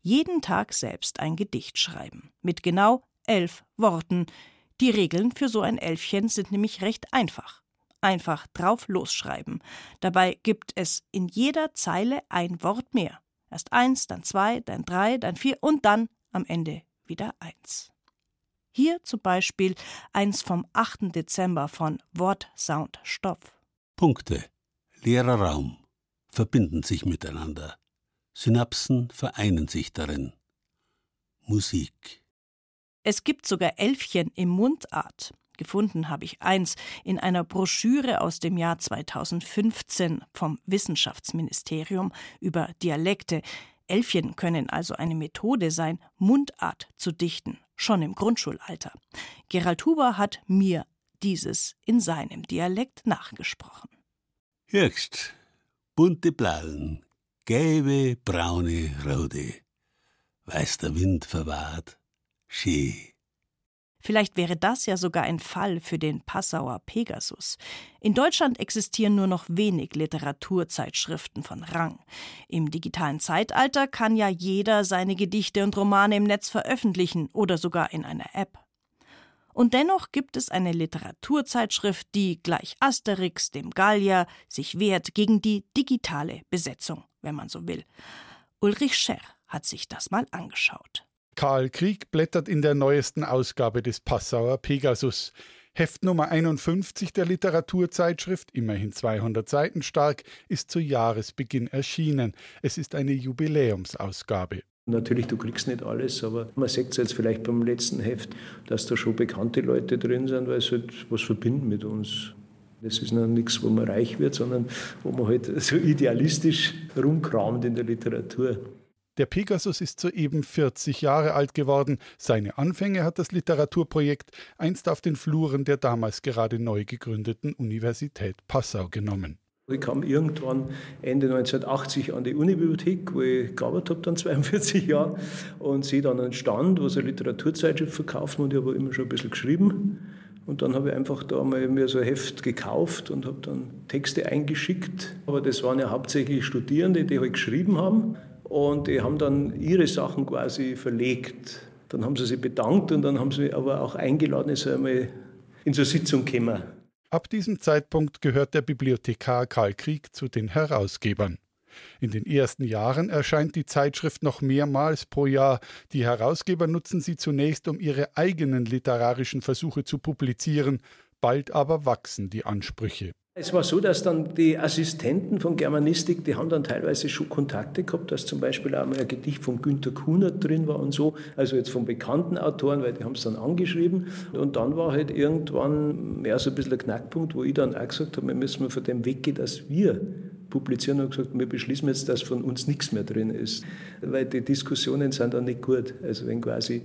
Jeden Tag selbst ein Gedicht schreiben. Mit genau elf Worten. Die Regeln für so ein Elfchen sind nämlich recht einfach einfach drauf losschreiben. Dabei gibt es in jeder Zeile ein Wort mehr. Erst eins, dann zwei, dann drei, dann vier und dann am Ende wieder eins. Hier zum Beispiel eins vom 8. Dezember von Wort, Sound, Stoff. Punkte. Leerer Raum. Verbinden sich miteinander. Synapsen vereinen sich darin. Musik. Es gibt sogar Elfchen im Mundart. Gefunden habe ich eins in einer Broschüre aus dem Jahr 2015 vom Wissenschaftsministerium über Dialekte. Elfchen können also eine Methode sein, Mundart zu dichten, schon im Grundschulalter. Gerald Huber hat mir dieses in seinem Dialekt nachgesprochen. Höchst bunte Blauen, gelbe, braune, rote, weiß der Wind verwahrt, schee. Vielleicht wäre das ja sogar ein Fall für den Passauer Pegasus. In Deutschland existieren nur noch wenig Literaturzeitschriften von Rang. Im digitalen Zeitalter kann ja jeder seine Gedichte und Romane im Netz veröffentlichen oder sogar in einer App. Und dennoch gibt es eine Literaturzeitschrift, die gleich Asterix, dem Gallier, sich wehrt gegen die digitale Besetzung, wenn man so will. Ulrich Scherr hat sich das mal angeschaut. Karl Krieg blättert in der neuesten Ausgabe des Passauer Pegasus. Heft Nummer 51 der Literaturzeitschrift, immerhin 200 Seiten stark, ist zu Jahresbeginn erschienen. Es ist eine Jubiläumsausgabe. Natürlich, du kriegst nicht alles, aber man sieht es jetzt vielleicht beim letzten Heft, dass da schon bekannte Leute drin sind, weil es halt was verbinden mit uns. Das ist noch nichts, wo man reich wird, sondern wo man halt so idealistisch rumkramt in der Literatur. Der Pegasus ist soeben 40 Jahre alt geworden. Seine Anfänge hat das Literaturprojekt einst auf den Fluren der damals gerade neu gegründeten Universität Passau genommen. Ich kam irgendwann Ende 1980 an die Unibibliothek, wo ich gearbeitet habe, dann 42 Jahre, und sehe dann einen Stand, wo sie Literaturzeitschrift verkaufen und ich habe immer schon ein bisschen geschrieben. Und dann habe ich einfach da mal mir so ein Heft gekauft und habe dann Texte eingeschickt. Aber das waren ja hauptsächlich Studierende, die halt geschrieben haben. Und die haben dann ihre Sachen quasi verlegt. Dann haben sie sich bedankt und dann haben sie aber auch eingeladen, es einmal in so eine Sitzung kommen. Ab diesem Zeitpunkt gehört der Bibliothekar Karl Krieg zu den Herausgebern. In den ersten Jahren erscheint die Zeitschrift noch mehrmals pro Jahr. Die Herausgeber nutzen sie zunächst, um ihre eigenen literarischen Versuche zu publizieren. Bald aber wachsen die Ansprüche. Es war so, dass dann die Assistenten von Germanistik, die haben dann teilweise schon Kontakte gehabt, dass zum Beispiel auch mal ein Gedicht von Günter Kunert drin war und so, also jetzt von bekannten Autoren, weil die haben es dann angeschrieben. Und dann war halt irgendwann mehr so ein bisschen ein Knackpunkt, wo ich dann auch gesagt habe, wir müssen von dem weggehen, dass wir publizieren und gesagt, wir beschließen jetzt, dass von uns nichts mehr drin ist, weil die Diskussionen sind dann nicht gut. Also wenn quasi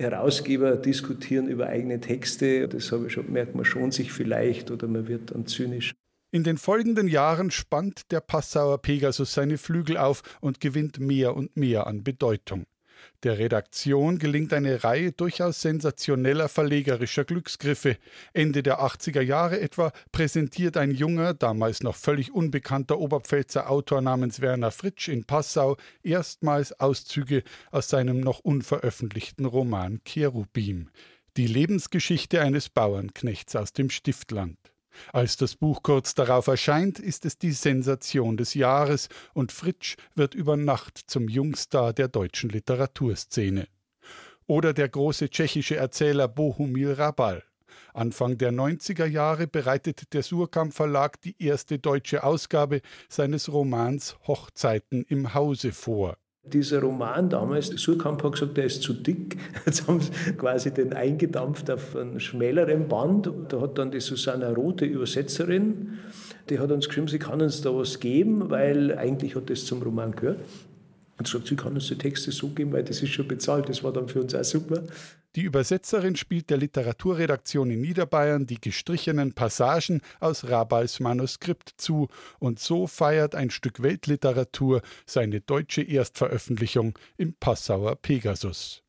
Herausgeber diskutieren über eigene Texte. Das habe ich schon, merkt man schon sich vielleicht oder man wird dann zynisch. In den folgenden Jahren spannt der Passauer Pegasus seine Flügel auf und gewinnt mehr und mehr an Bedeutung. Der Redaktion gelingt eine Reihe durchaus sensationeller verlegerischer Glücksgriffe. Ende der 80er Jahre etwa präsentiert ein junger, damals noch völlig unbekannter Oberpfälzer Autor namens Werner Fritsch in Passau erstmals Auszüge aus seinem noch unveröffentlichten Roman Cherubim, die Lebensgeschichte eines Bauernknechts aus dem Stiftland. Als das Buch kurz darauf erscheint, ist es die Sensation des Jahres und Fritsch wird über Nacht zum Jungstar der deutschen Literaturszene. Oder der große tschechische Erzähler Bohumil Rabal. Anfang der 90er Jahre bereitet der Surkamp Verlag die erste deutsche Ausgabe seines Romans Hochzeiten im Hause vor. Dieser Roman damals, Surkamp hat gesagt, der ist zu dick. Jetzt haben sie quasi den eingedampft auf einen schmäleren Band. Da hat dann die Susanna Roth, die Übersetzerin, die hat uns geschrieben, sie kann uns da was geben, weil eigentlich hat das zum Roman gehört. Und gesagt, sie kann uns die Texte so geben, weil das ist schon bezahlt. Das war dann für uns auch super. Die Übersetzerin spielt der Literaturredaktion in Niederbayern die gestrichenen Passagen aus Rabals Manuskript zu, und so feiert ein Stück Weltliteratur seine deutsche Erstveröffentlichung im Passauer Pegasus.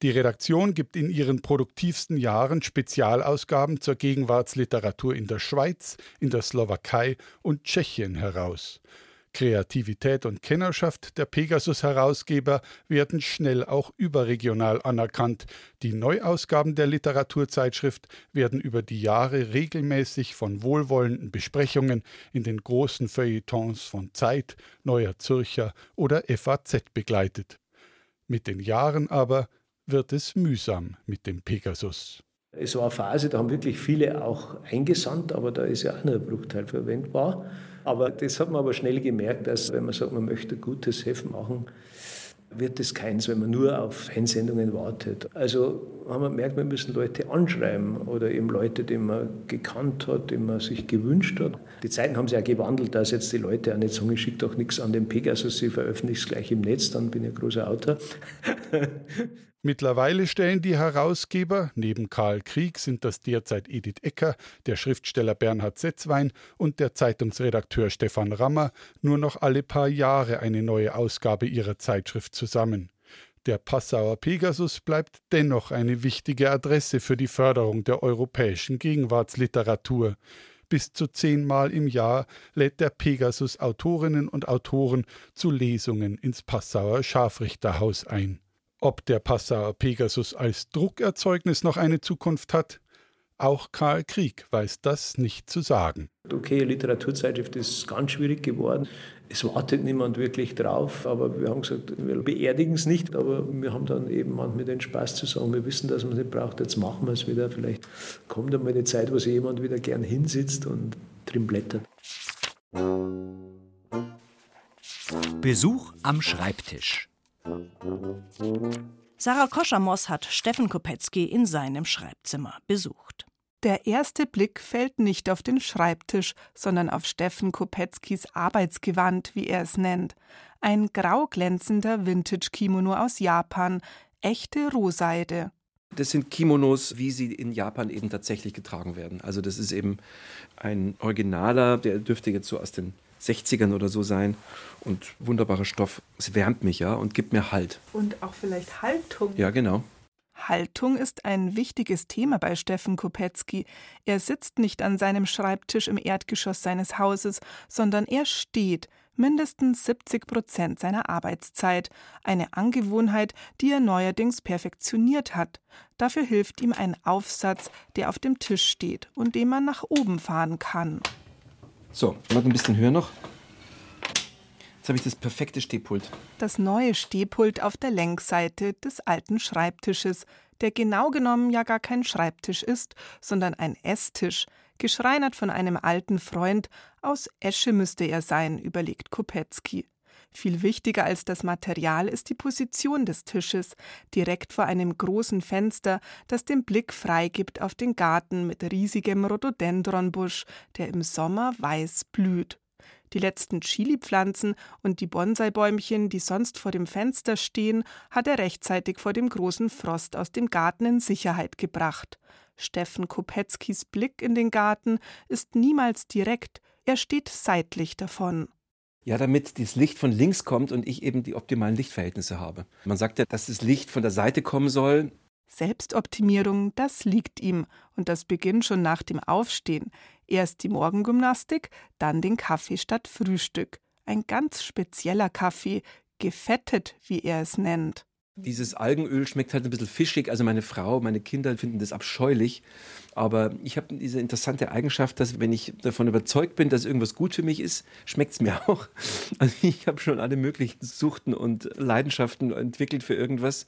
Die Redaktion gibt in ihren produktivsten Jahren Spezialausgaben zur Gegenwartsliteratur in der Schweiz, in der Slowakei und Tschechien heraus. Kreativität und Kennerschaft der Pegasus-Herausgeber werden schnell auch überregional anerkannt. Die Neuausgaben der Literaturzeitschrift werden über die Jahre regelmäßig von wohlwollenden Besprechungen in den großen Feuilletons von Zeit, Neuer Zürcher oder FAZ begleitet. Mit den Jahren aber wird es mühsam mit dem Pegasus. Es war eine Phase, da haben wirklich viele auch eingesandt, aber da ist ja auch nur ein Bruchteil verwendbar. Aber das hat man aber schnell gemerkt, dass wenn man sagt, man möchte gutes Heft machen, wird das keins, wenn man nur auf Einsendungen wartet. Also haben wir gemerkt, wir müssen Leute anschreiben oder eben Leute, die man gekannt hat, die man sich gewünscht hat. Die Zeiten haben sich ja gewandelt, dass jetzt die Leute auch nicht sagen, ich schicke doch nichts an den Pegasus, sie veröffentlichen es gleich im Netz, dann bin ich ein großer Autor. Mittlerweile stellen die Herausgeber, neben Karl Krieg sind das derzeit Edith Ecker, der Schriftsteller Bernhard Setzwein und der Zeitungsredakteur Stefan Rammer, nur noch alle paar Jahre eine neue Ausgabe ihrer Zeitschrift zusammen. Der Passauer Pegasus bleibt dennoch eine wichtige Adresse für die Förderung der europäischen Gegenwartsliteratur. Bis zu zehnmal im Jahr lädt der Pegasus Autorinnen und Autoren zu Lesungen ins Passauer Scharfrichterhaus ein. Ob der Passauer Pegasus als Druckerzeugnis noch eine Zukunft hat, auch Karl Krieg weiß das nicht zu sagen. Okay, Literaturzeitschrift ist ganz schwierig geworden. Es wartet niemand wirklich drauf, aber wir haben gesagt, wir beerdigen es nicht, aber wir haben dann eben manchmal den Spaß zu sagen, wir wissen, dass man es nicht braucht, jetzt machen wir es wieder. Vielleicht kommt einmal eine Zeit, wo sich jemand wieder gern hinsitzt und drin blättert. Besuch am Schreibtisch. Sarah Koschamos hat Steffen Kopetzky in seinem Schreibzimmer besucht. Der erste Blick fällt nicht auf den Schreibtisch, sondern auf Steffen Kopetzkys Arbeitsgewand, wie er es nennt. Ein grau glänzender Vintage-Kimono aus Japan, echte Rohseide. Das sind Kimonos, wie sie in Japan eben tatsächlich getragen werden. Also das ist eben ein Originaler, der dürfte jetzt so aus den 60ern oder so sein. Und wunderbarer Stoff. Es wärmt mich ja und gibt mir Halt. Und auch vielleicht Haltung. Ja, genau. Haltung ist ein wichtiges Thema bei Steffen Kopetzky. Er sitzt nicht an seinem Schreibtisch im Erdgeschoss seines Hauses, sondern er steht, mindestens 70 Prozent seiner Arbeitszeit. Eine Angewohnheit, die er neuerdings perfektioniert hat. Dafür hilft ihm ein Aufsatz, der auf dem Tisch steht und den man nach oben fahren kann. So, noch ein bisschen höher noch. Jetzt habe ich das perfekte Stehpult. Das neue Stehpult auf der Längsseite des alten Schreibtisches, der genau genommen ja gar kein Schreibtisch ist, sondern ein Esstisch, geschreinert von einem alten Freund. Aus Esche müsste er sein, überlegt Kopetzky. Viel wichtiger als das Material ist die Position des Tisches, direkt vor einem großen Fenster, das den Blick freigibt auf den Garten mit riesigem Rhododendronbusch, der im Sommer weiß blüht. Die letzten Chilipflanzen und die Bonsaibäumchen, die sonst vor dem Fenster stehen, hat er rechtzeitig vor dem großen Frost aus dem Garten in Sicherheit gebracht. Steffen Kopetzkis Blick in den Garten ist niemals direkt, er steht seitlich davon. Ja, damit das Licht von links kommt und ich eben die optimalen Lichtverhältnisse habe. Man sagt ja, dass das Licht von der Seite kommen soll. Selbstoptimierung, das liegt ihm und das beginnt schon nach dem Aufstehen. Erst die Morgengymnastik, dann den Kaffee statt Frühstück. Ein ganz spezieller Kaffee, gefettet, wie er es nennt. Dieses Algenöl schmeckt halt ein bisschen fischig. Also meine Frau, meine Kinder finden das abscheulich. Aber ich habe diese interessante Eigenschaft, dass wenn ich davon überzeugt bin, dass irgendwas gut für mich ist, schmeckt es mir auch. Also ich habe schon alle möglichen Suchten und Leidenschaften entwickelt für irgendwas.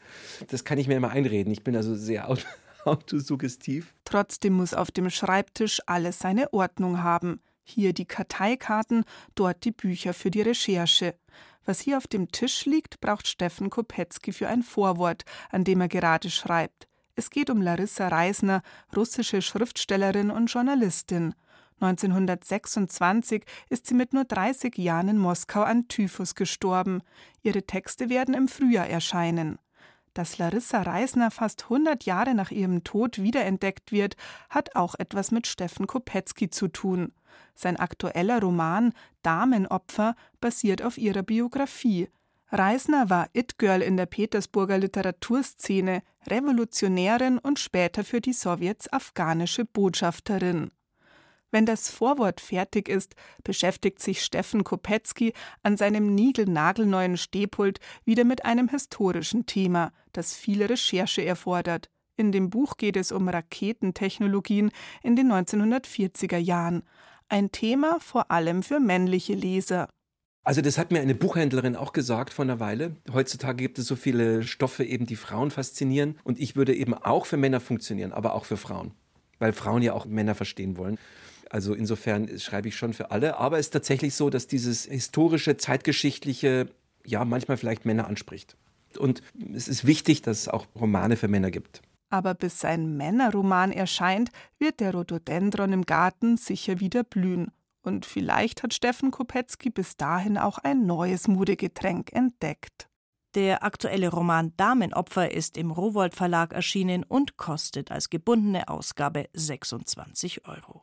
Das kann ich mir immer einreden. Ich bin also sehr autosuggestiv. Trotzdem muss auf dem Schreibtisch alles seine Ordnung haben. Hier die Karteikarten, dort die Bücher für die Recherche. Was hier auf dem Tisch liegt, braucht Steffen Kopetzky für ein Vorwort, an dem er gerade schreibt. Es geht um Larissa Reisner, russische Schriftstellerin und Journalistin. 1926 ist sie mit nur 30 Jahren in Moskau an Typhus gestorben. Ihre Texte werden im Frühjahr erscheinen. Dass Larissa Reisner fast 100 Jahre nach ihrem Tod wiederentdeckt wird, hat auch etwas mit Steffen Kopetzky zu tun. Sein aktueller Roman Damenopfer basiert auf ihrer Biografie. Reisner war It-Girl in der Petersburger Literaturszene, Revolutionärin und später für die Sowjets afghanische Botschafterin. Wenn das Vorwort fertig ist, beschäftigt sich Steffen Kopetzky an seinem niegelnagelneuen Stehpult wieder mit einem historischen Thema, das viel Recherche erfordert. In dem Buch geht es um Raketentechnologien in den 1940er Jahren. Ein Thema vor allem für männliche Leser. Also das hat mir eine Buchhändlerin auch gesagt vor einer Weile. Heutzutage gibt es so viele Stoffe eben, die Frauen faszinieren. Und ich würde eben auch für Männer funktionieren, aber auch für Frauen. Weil Frauen ja auch Männer verstehen wollen. Also insofern schreibe ich schon für alle. Aber es ist tatsächlich so, dass dieses historische, zeitgeschichtliche, ja, manchmal vielleicht Männer anspricht. Und es ist wichtig, dass es auch Romane für Männer gibt. Aber bis sein Männerroman erscheint, wird der Rhododendron im Garten sicher wieder blühen. Und vielleicht hat Steffen Kopetzky bis dahin auch ein neues Modegetränk entdeckt. Der aktuelle Roman Damenopfer ist im Rowold Verlag erschienen und kostet als gebundene Ausgabe 26 Euro.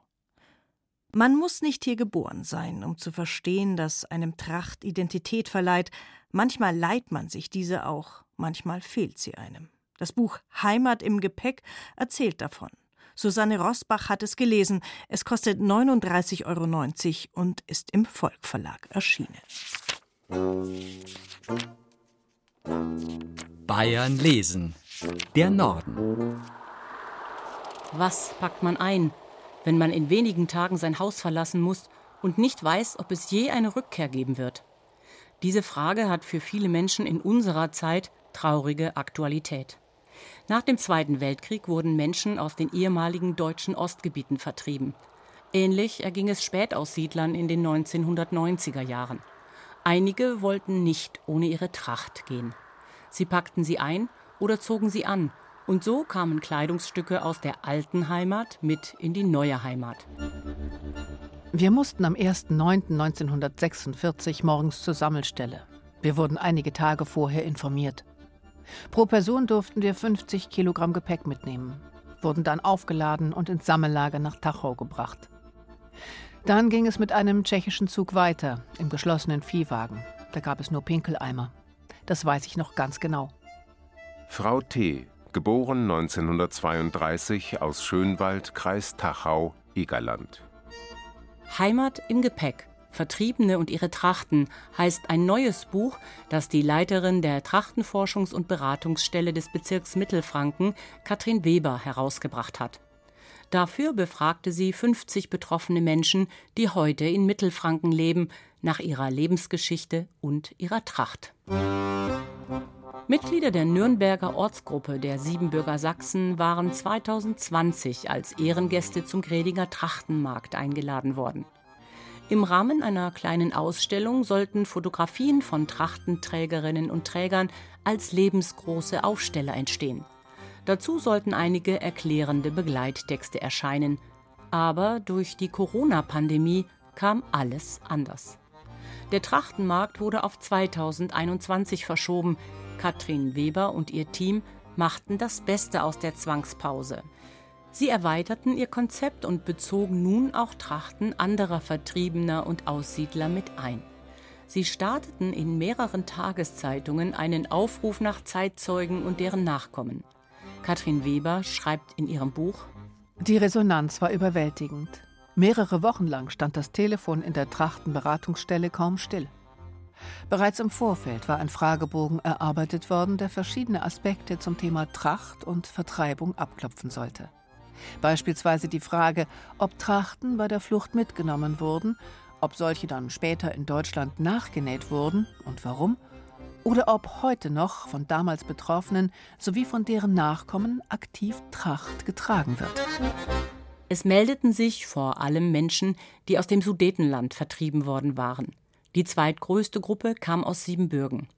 Man muss nicht hier geboren sein, um zu verstehen, dass einem Tracht Identität verleiht. Manchmal leiht man sich diese auch, manchmal fehlt sie einem. Das Buch Heimat im Gepäck erzählt davon. Susanne Rosbach hat es gelesen. Es kostet 39,90 Euro und ist im Volk Verlag erschienen. Bayern lesen. Der Norden. Was packt man ein? wenn man in wenigen Tagen sein Haus verlassen muss und nicht weiß, ob es je eine Rückkehr geben wird? Diese Frage hat für viele Menschen in unserer Zeit traurige Aktualität. Nach dem Zweiten Weltkrieg wurden Menschen aus den ehemaligen deutschen Ostgebieten vertrieben. Ähnlich erging es Spätaussiedlern in den 1990er Jahren. Einige wollten nicht ohne ihre Tracht gehen. Sie packten sie ein oder zogen sie an und so kamen Kleidungsstücke aus der alten Heimat mit in die neue Heimat. Wir mussten am 1.9.1946 morgens zur Sammelstelle. Wir wurden einige Tage vorher informiert. Pro Person durften wir 50 Kilogramm Gepäck mitnehmen, wurden dann aufgeladen und ins Sammellager nach Tachau gebracht. Dann ging es mit einem tschechischen Zug weiter, im geschlossenen Viehwagen. Da gab es nur Pinkeleimer. Das weiß ich noch ganz genau. Frau T geboren 1932 aus Schönwald, Kreis Tachau, Egerland. Heimat im Gepäck. Vertriebene und ihre Trachten heißt ein neues Buch, das die Leiterin der Trachtenforschungs- und Beratungsstelle des Bezirks Mittelfranken, Katrin Weber, herausgebracht hat. Dafür befragte sie 50 betroffene Menschen, die heute in Mittelfranken leben, nach ihrer Lebensgeschichte und ihrer Tracht. Mitglieder der Nürnberger Ortsgruppe der Siebenbürger Sachsen waren 2020 als Ehrengäste zum Gredinger Trachtenmarkt eingeladen worden. Im Rahmen einer kleinen Ausstellung sollten Fotografien von Trachtenträgerinnen und Trägern als lebensgroße Aufsteller entstehen. Dazu sollten einige erklärende Begleittexte erscheinen. Aber durch die Corona-Pandemie kam alles anders. Der Trachtenmarkt wurde auf 2021 verschoben. Katrin Weber und ihr Team machten das Beste aus der Zwangspause. Sie erweiterten ihr Konzept und bezogen nun auch Trachten anderer Vertriebener und Aussiedler mit ein. Sie starteten in mehreren Tageszeitungen einen Aufruf nach Zeitzeugen und deren Nachkommen. Katrin Weber schreibt in ihrem Buch Die Resonanz war überwältigend. Mehrere Wochen lang stand das Telefon in der Trachtenberatungsstelle kaum still. Bereits im Vorfeld war ein Fragebogen erarbeitet worden, der verschiedene Aspekte zum Thema Tracht und Vertreibung abklopfen sollte. Beispielsweise die Frage, ob Trachten bei der Flucht mitgenommen wurden, ob solche dann später in Deutschland nachgenäht wurden und warum, oder ob heute noch von damals Betroffenen sowie von deren Nachkommen aktiv Tracht getragen wird. Es meldeten sich vor allem Menschen, die aus dem Sudetenland vertrieben worden waren. Die zweitgrößte Gruppe kam aus Siebenbürgen.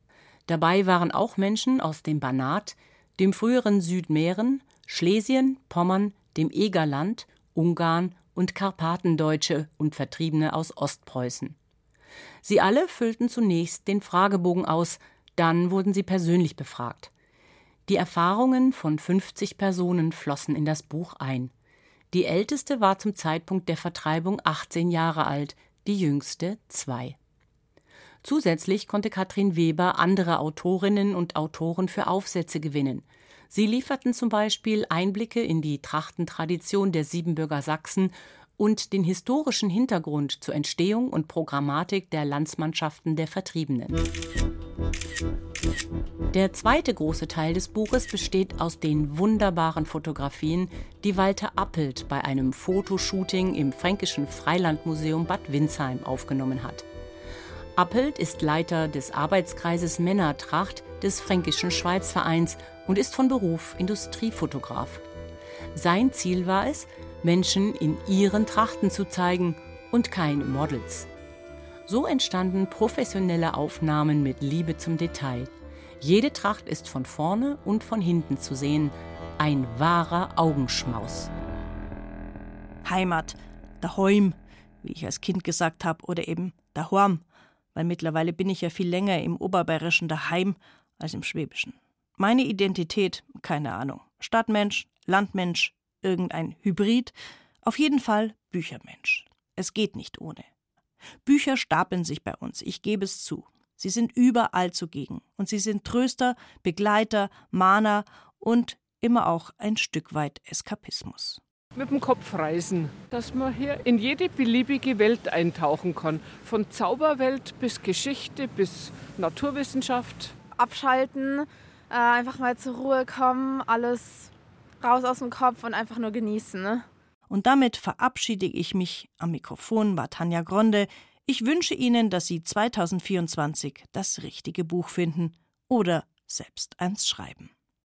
Dabei waren auch Menschen aus dem Banat, dem früheren Südmähren, Schlesien, Pommern, dem Egerland, Ungarn und Karpatendeutsche und Vertriebene aus Ostpreußen. Sie alle füllten zunächst den Fragebogen aus, dann wurden sie persönlich befragt. Die Erfahrungen von 50 Personen flossen in das Buch ein. Die älteste war zum Zeitpunkt der Vertreibung 18 Jahre alt, die jüngste zwei. Zusätzlich konnte Katrin Weber andere Autorinnen und Autoren für Aufsätze gewinnen. Sie lieferten zum Beispiel Einblicke in die Trachtentradition der Siebenbürger Sachsen und den historischen Hintergrund zur Entstehung und Programmatik der Landsmannschaften der Vertriebenen. Der zweite große Teil des Buches besteht aus den wunderbaren Fotografien, die Walter Appelt bei einem Fotoshooting im Fränkischen Freilandmuseum Bad Windsheim aufgenommen hat. Appelt ist Leiter des Arbeitskreises Männertracht des Fränkischen Schweizvereins und ist von Beruf Industriefotograf. Sein Ziel war es, Menschen in ihren Trachten zu zeigen und keine Models. So entstanden professionelle Aufnahmen mit Liebe zum Detail. Jede Tracht ist von vorne und von hinten zu sehen. Ein wahrer Augenschmaus. Heimat, daheim, wie ich als Kind gesagt habe, oder eben daheim, weil mittlerweile bin ich ja viel länger im Oberbayerischen daheim als im Schwäbischen. Meine Identität, keine Ahnung. Stadtmensch, Landmensch, irgendein Hybrid, auf jeden Fall Büchermensch. Es geht nicht ohne. Bücher stapeln sich bei uns, ich gebe es zu. Sie sind überall zugegen und sie sind Tröster, Begleiter, Mahner und immer auch ein Stück weit Eskapismus. Mit dem Kopf reisen, dass man hier in jede beliebige Welt eintauchen kann. Von Zauberwelt bis Geschichte bis Naturwissenschaft. Abschalten, äh, einfach mal zur Ruhe kommen, alles raus aus dem Kopf und einfach nur genießen. Ne? Und damit verabschiede ich mich. Am Mikrofon war Tanja Gronde. Ich wünsche Ihnen, dass Sie 2024 das richtige Buch finden oder selbst eins schreiben.